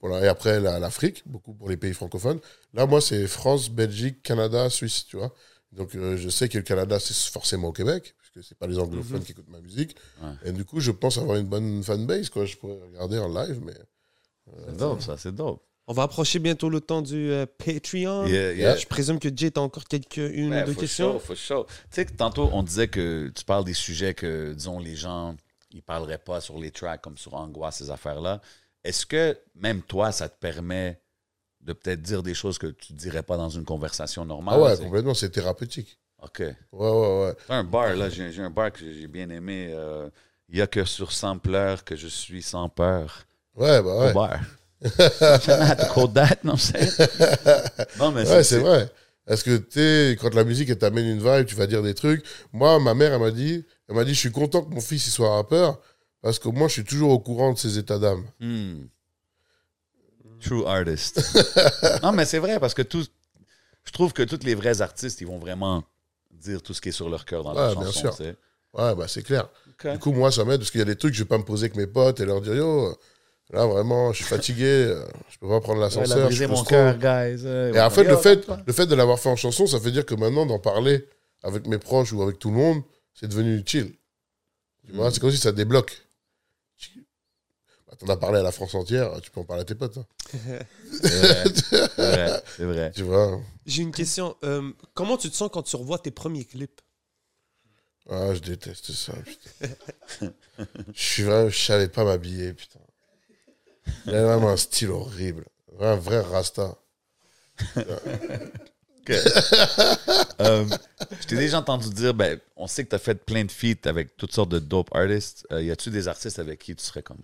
Voilà. Et après, la- l'Afrique, beaucoup pour les pays francophones. Là, moi, c'est France, Belgique, Canada, Suisse, tu vois. Donc, euh, je sais que le Canada, c'est forcément au Québec, puisque c'est pas les anglophones Mhm. qui écoutent ma musique. Ouais. Et du coup, je pense avoir une bonne fanbase, quoi. Je pourrais regarder en live, mais. C'est dope, ça, c'est dope. On va approcher bientôt le temps du euh, Patreon. Yeah, yeah. Je présume que Jay, t'as encore quelques, une Ouais, ou deux for questions? sure, for sure. Tu sais que tantôt, on disait que tu parles des sujets que, disons, les gens, ils parleraient pas sur les tracks comme sur Angoisse, ces affaires-là. Est-ce que même toi, ça te permet de peut-être dire des choses que tu dirais pas dans une conversation normale? Ah ouais, complètement, c'est thérapeutique. OK. Ouais, ouais, ouais. Un bar, là, j'ai un bar que j'ai bien aimé. euh, Il y a que sur Sampler que je suis sans peur. Ouais, bah ouais. Bar. Trying not to quote that, non, c'est... Non, mais Ouais, c'est vrai. Parce que tu quand la musique elle t'amène une vibe, tu vas dire des trucs. Moi, ma mère, elle m'a dit, elle m'a dit, je suis content que mon fils il soit rappeur parce qu'au moins je suis toujours au courant de ses états d'âme. Hmm. True artist. non, mais c'est vrai parce que tout, je trouve que tous les vrais artistes, ils vont vraiment dire tout ce qui est sur leur cœur dans leur Ouais, bien chanson. sûr. tu sais. Ouais, bah c'est clair. Du coup, moi, ça m'aide parce qu'il y a des trucs, je vais pas me poser avec mes potes et leur dire, yo, là vraiment, je suis fatigué, euh, je peux pas prendre Ouais, l'ascenseur. pousse mon cœur, guys. Et en fait, le fait, le fait de l'avoir fait en chanson, ça veut dire que maintenant, d'en parler avec mes proches ou avec tout le monde, c'est devenu vois, Mm. c'est comme si ça débloque. Bah, T'en as parlé à la France entière, tu peux en parler à tes potes. hein. C'est vrai, vrai, vrai. Tu vois J'ai une question. Euh, comment tu te sens quand tu revois tes premiers clips? Ah, je déteste ça, putain. je suis vraiment, je savais pas m'habiller, putain. Il a vraiment un style horrible. Un vrai rasta. Euh, je t'ai déjà entendu dire, ben, on sait que tu as fait plein de feats avec toutes sortes de dope artists. Euh, y a-tu des artistes avec qui tu serais comme.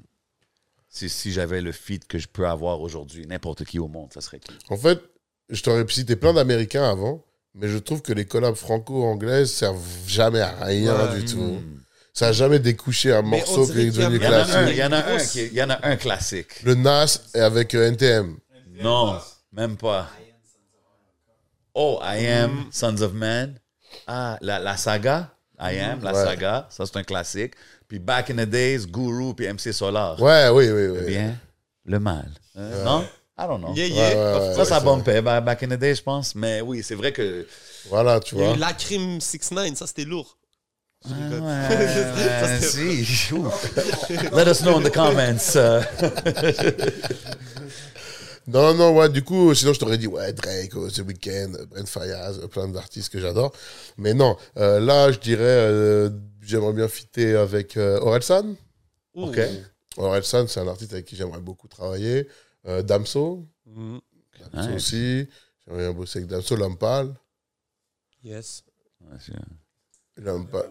Si, si j'avais le feat que je peux avoir aujourd'hui, n'importe qui au monde, ça serait qui? En fait, je t'aurais cité plein d'Américains avant, mais je trouve que les collabs franco-anglaises servent jamais à rien Ouais. du tout. Ça a jamais découché un morceau qui est devenu Il y en a classique. un, il y en a un, il y en a un classique. Le Nas est avec euh, NTM. Non, même pas. Oh, I am Sons of Man. Ah, la, la saga. I am, la Ouais. saga. Ça, c'est un classique. Puis Back in the Days, Guru, puis MC Solar. Ouais, oui, oui, oui. Le bien, le mal. Hein? Non? I don't know. Yeah, Ouais, yeah. ouais, ouais. Ça, ça bumpait ba- back in the day, je pense. Mais oui, c'est vrai que. Voilà, tu Il y a vois. eu la crime 6 ça c'était lourd. Ah, ouais, si. Let us know in the comments. Non, non, ouais, du coup, sinon je t'aurais dit, ouais, Drake, The Weeknd, euh, Brent Fayaz, plein d'artistes que j'adore. Mais non, euh, là, je dirais, euh, j'aimerais bien fitter avec euh, Orelsan. OK. Orelsan, c'est un artiste avec qui j'aimerais beaucoup travailler. Euh, Damso, Mm, Damso Ouais. aussi. J'aimerais bien bosser avec Damso, Lampal. Yes. Ouais, Lampal,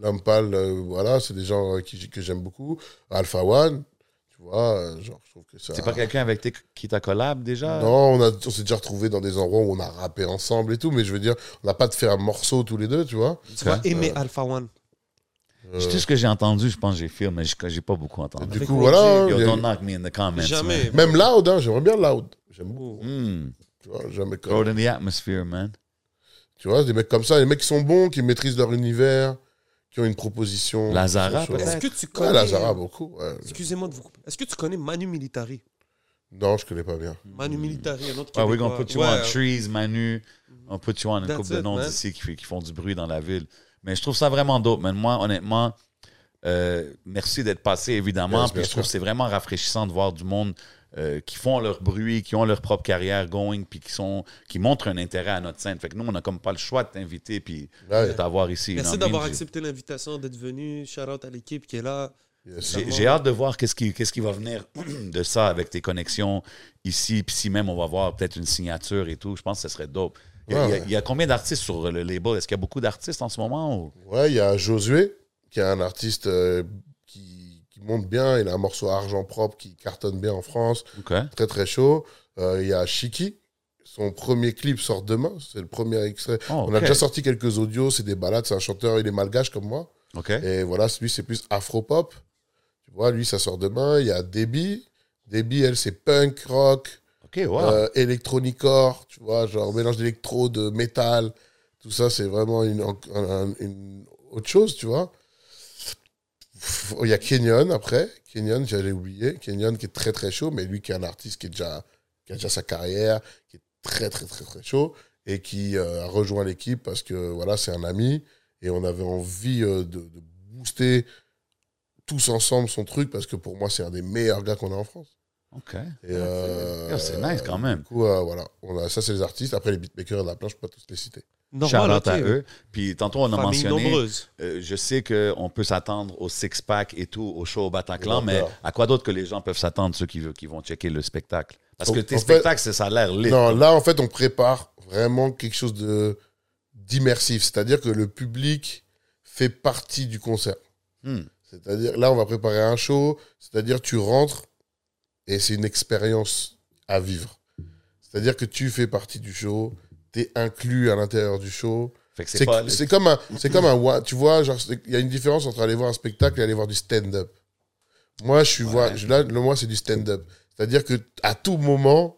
Lampal, euh, voilà, c'est des gens euh, qui, que j'aime beaucoup. Alpha One, tu vois, euh, genre, je trouve que ça. C'est pas quelqu'un avec tes- qui t'a collab déjà? Non, on, a- on s'est déjà retrouvés dans des endroits où on a rappé ensemble et tout, mais je veux dire, on n'a pas de fait un morceau tous les deux, tu vois. Tu vas aimer Alpha One. Euh, C'est tout ce que j'ai entendu, je pense que j'ai fait, mais j'ai pas beaucoup entendu. du coup, voilà. Yo, il y a- don't knock me in the comments. Jamais. Même Loud, hein, j'aimerais bien Loud. J'aime beaucoup. Mm. Tu vois, jamais comme. in the atmosphere, man. Tu vois, des mecs comme ça, des mecs qui sont bons, qui maîtrisent leur univers, qui ont une proposition. Lazara. Est-ce peut-être? que tu Ouais, connais. Lazara, beaucoup. ouais. Excusez-moi de vous couper. Est-ce que tu connais Manu Militari? Non, je connais pas bien. Manu Militari, un autre Ah, we're Québécois. gonna put you on trees, Manu. On put you on une couple de noms d'ici qui, font du bruit dans la ville. Mais je trouve ça vraiment dope, man. Moi, honnêtement, euh, merci d'être passé, évidemment. Yes, Puis je trouve que c'est vraiment rafraîchissant de voir du monde euh, qui font leur bruit, qui ont leur propre carrière going, puis qui, sont, qui montrent un intérêt à notre scène. Fait que nous, on n'a comme pas le choix de t'inviter puis Ouais. de t'avoir ici. Merci d'avoir accepté l'invitation, d'être venu. Shout out à l'équipe qui est là. Yes. J'ai hâte de voir qu'est-ce qui, qu'est-ce qui va venir de ça avec tes connexions ici. Puis si même on va voir peut-être une signature et tout, je pense que ce serait dope. Il y a, Ouais, il y a- ouais. il y a combien d'artistes sur le label? Est-ce qu'il y a beaucoup d'artistes en ce moment? Ou... Ouais, il y a Josué, qui est un artiste euh, monte bien. Il a un morceau argent propre qui cartonne bien en France. Très, très chaud. Euh, Il y a Shiki. Son premier clip sort demain. C'est le premier extrait. Oh, On a déjà sorti quelques audios. C'est des balades. C'est un chanteur. Il est malgache comme moi. Et voilà, lui, c'est plus afro-pop. Tu vois, lui, ça sort demain. Il y a Debbie. Debbie, elle, c'est punk, rock, OK, wow. euh, électronicore, tu vois, genre mélange d'électro, de métal. Tout ça, c'est vraiment une, un- un- une autre chose, tu vois. Il y a Kenyon après. Kenyon, j'allais oublier. Kenyon qui est très, très chaud, mais lui qui est un artiste qui, est déjà, qui a déjà sa carrière, qui est très, très, très, très chaud et qui euh, a rejoint l'équipe parce que, voilà, c'est un ami et on avait envie euh, de, de booster tous ensemble son truc parce que pour moi, c'est un des meilleurs gars qu'on a en France. OK. Et, euh, c'est nice quand même. Du coup, voilà. On a, ça, c'est les artistes. Après, les beatmakers de la planche, je peux pas tous les citer. Normal, à eux. Puis tantôt, on a Famille mentionné, euh, je sais qu'on peut s'attendre au six-pack et tout, au show au Bataclan, mais à quoi d'autre que les gens peuvent s'attendre, ceux qui, veulent- qui vont checker le spectacle? Parce que tes en fait- spectacles, c'est- ça a l'air lit. Non, là, en fait, on prépare vraiment quelque chose de d'immersif, c'est-à-dire que le public fait partie du concert. Hmm. C'est-à-dire, là, on va préparer un show, c'est-à-dire tu rentres et c'est une expérience à vivre. C'est-à-dire que tu fais partie du show, tu es inclus à l'intérieur du show. C'est comme un, c'est comme un, tu vois, genre, il y a une différence entre aller voir un spectacle et aller voir du stand-up. Moi, je suis voir, je- là, le moi, c'est du stand-up. C'est-à-dire que à tout moment,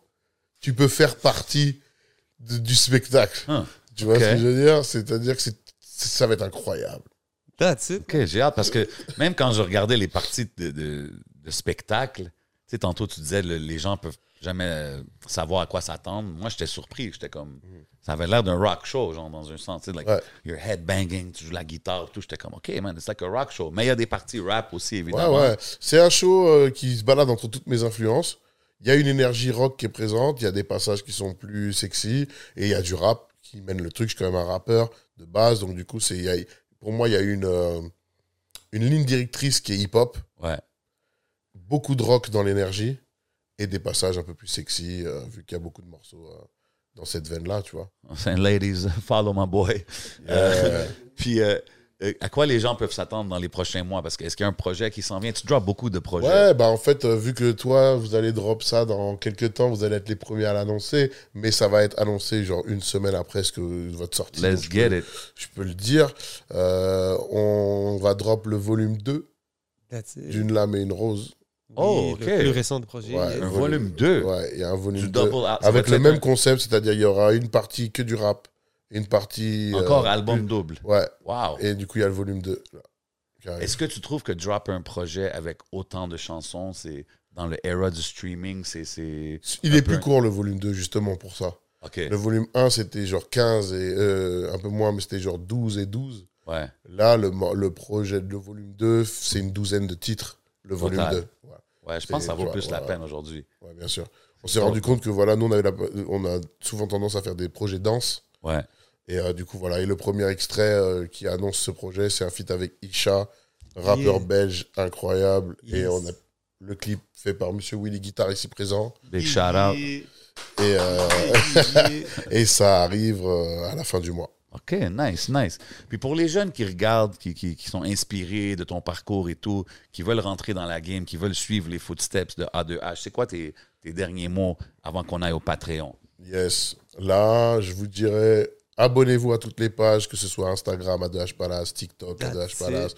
tu peux faire partie de- du spectacle. Ah, Tu vois ce que je veux dire? C'est-à-dire que ça va être incroyable. That's it. Ok, j'ai hâte parce que même quand je regardais les parties de, de, de spectacle, tu sais, tantôt tu disais le- les gens peuvent jamais euh, savoir à quoi s'attendre. Moi, j'étais surpris. J'étais comme. Ça avait l'air d'un rock show, genre, dans un sens. Like, Ouais. you're headbanging, tu joues la guitare, tout. J'étais comme, OK, man, it's like a rock show. Mais il y a des parties rap aussi, Ouais, évidemment. ouais. C'est un show euh, qui se balade entre toutes mes influences. Il y a une énergie rock qui est présente, il y a des passages qui sont plus sexy, et il y a du rap qui mène le truc. Je suis quand même un rappeur de base, donc du coup, c'est, a- pour moi, il y a une, euh, une ligne directrice qui est hip-hop, Ouais. beaucoup de rock dans l'énergie, et des passages un peu plus sexy, euh, vu qu'il y a beaucoup de morceaux euh, dans cette veine-là, tu vois. Enfin, ladies, follow my boy. Euh, puis, à quoi les gens peuvent s'attendre dans les prochains mois? Parce que est-ce qu'il y a un projet qui s'en vient? Tu drops beaucoup de projets. Ouais, bah en fait, euh, vu que toi, vous allez drop ça dans quelques temps, vous allez être les premiers à l'annoncer, mais ça va être annoncé genre une semaine après ce que votre sortie. Let's donc je get peux- it. Je peux le dire. Euh, on va drop le volume 2 That's it. d'une lame et une rose. Oh, ok. Le plus récent projet. Ouais. Un volume 2. Ouais, il y a un volume Du 2. double out. Ça Avec le même concept, c'est-à-dire il y aura une partie que du rap, une partie. Encore euh, album plus- double. Ouais, Wow. et du coup, il y a le volume 2. là, qui arrive. Est-ce que tu trouves que drop un projet avec autant de chansons, c'est dans le era du streaming, c'est. c'est Il est plus un- court, le volume 2, justement, pour ça. OK. Le volume 1, c'était genre 15 et euh, un peu moins, mais c'était genre 12 et 12. Ouais. Là, le, le projet de le volume 2, c'est une douzaine de titres, le volume Total. 2. Ouais, Ouais, je pense que ça vaut plus la peine aujourd'hui. ouais, bien sûr. On s'est rendu compte que voilà, nous, on, avait la- on a souvent tendance à faire des projets danse. Ouais. Et euh, du coup, voilà. Et le premier extrait euh, qui annonce ce projet, c'est un feat avec Isha, rappeur Yeah. belge incroyable. Et on a le clip fait par Monsieur Willy Guitar ici présent. Big shout out. Et, euh, et ça arrive euh, à la fin du mois. OK, nice, nice. Puis pour les jeunes qui regardent, qui, qui, qui sont inspirés de ton parcours et tout, qui veulent rentrer dans la game, qui veulent suivre les footsteps de A2H, c'est quoi tes, tes derniers mots avant qu'on aille au Patreon? Yes. Là, je vous dirais, abonnez-vous à toutes les pages, que ce soit Instagram, A2H Palace, TikTok, That's A2H it. Palace.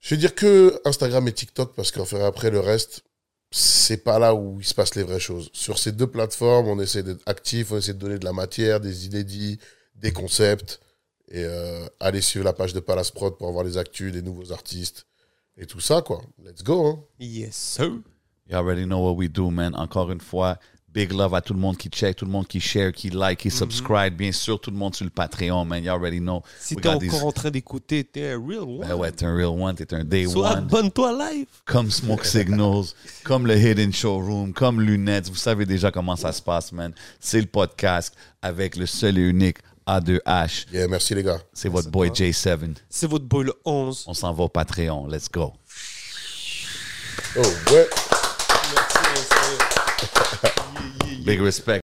Je vais dire que Instagram et TikTok, parce qu'en après le reste, c'est pas là où il se passe les vraies choses. Sur ces deux plateformes, on essaie d'être actif, on essaie de donner de la matière, des inédits, des concepts. Et euh, allez suivre la page de Palace Prod pour avoir les actus des nouveaux artistes et tout ça, quoi. Let's go, hein. Yes, sir. You already know what we do, man. Encore une fois, big love à tout le monde qui check, tout le monde qui share, qui like, qui subscribe. Bien sûr, tout le monde sur le Patreon, man. You already know. Si t'es encore these- en train d'écouter, t'es un real one. Ben ouais, t'es un real one, t'es un day Sois one. abonne-toi live. Comme Smoke Signals, comme le Hidden Showroom, comme Lunettes. Vous savez déjà comment ça se passe, man. C'est le podcast avec le seul et unique A2H. Yeah, merci les gars. C'est votre boy J7. C'est votre boy le 11. On s'en va au Patreon. Let's go. Oh, ouais. Big respect.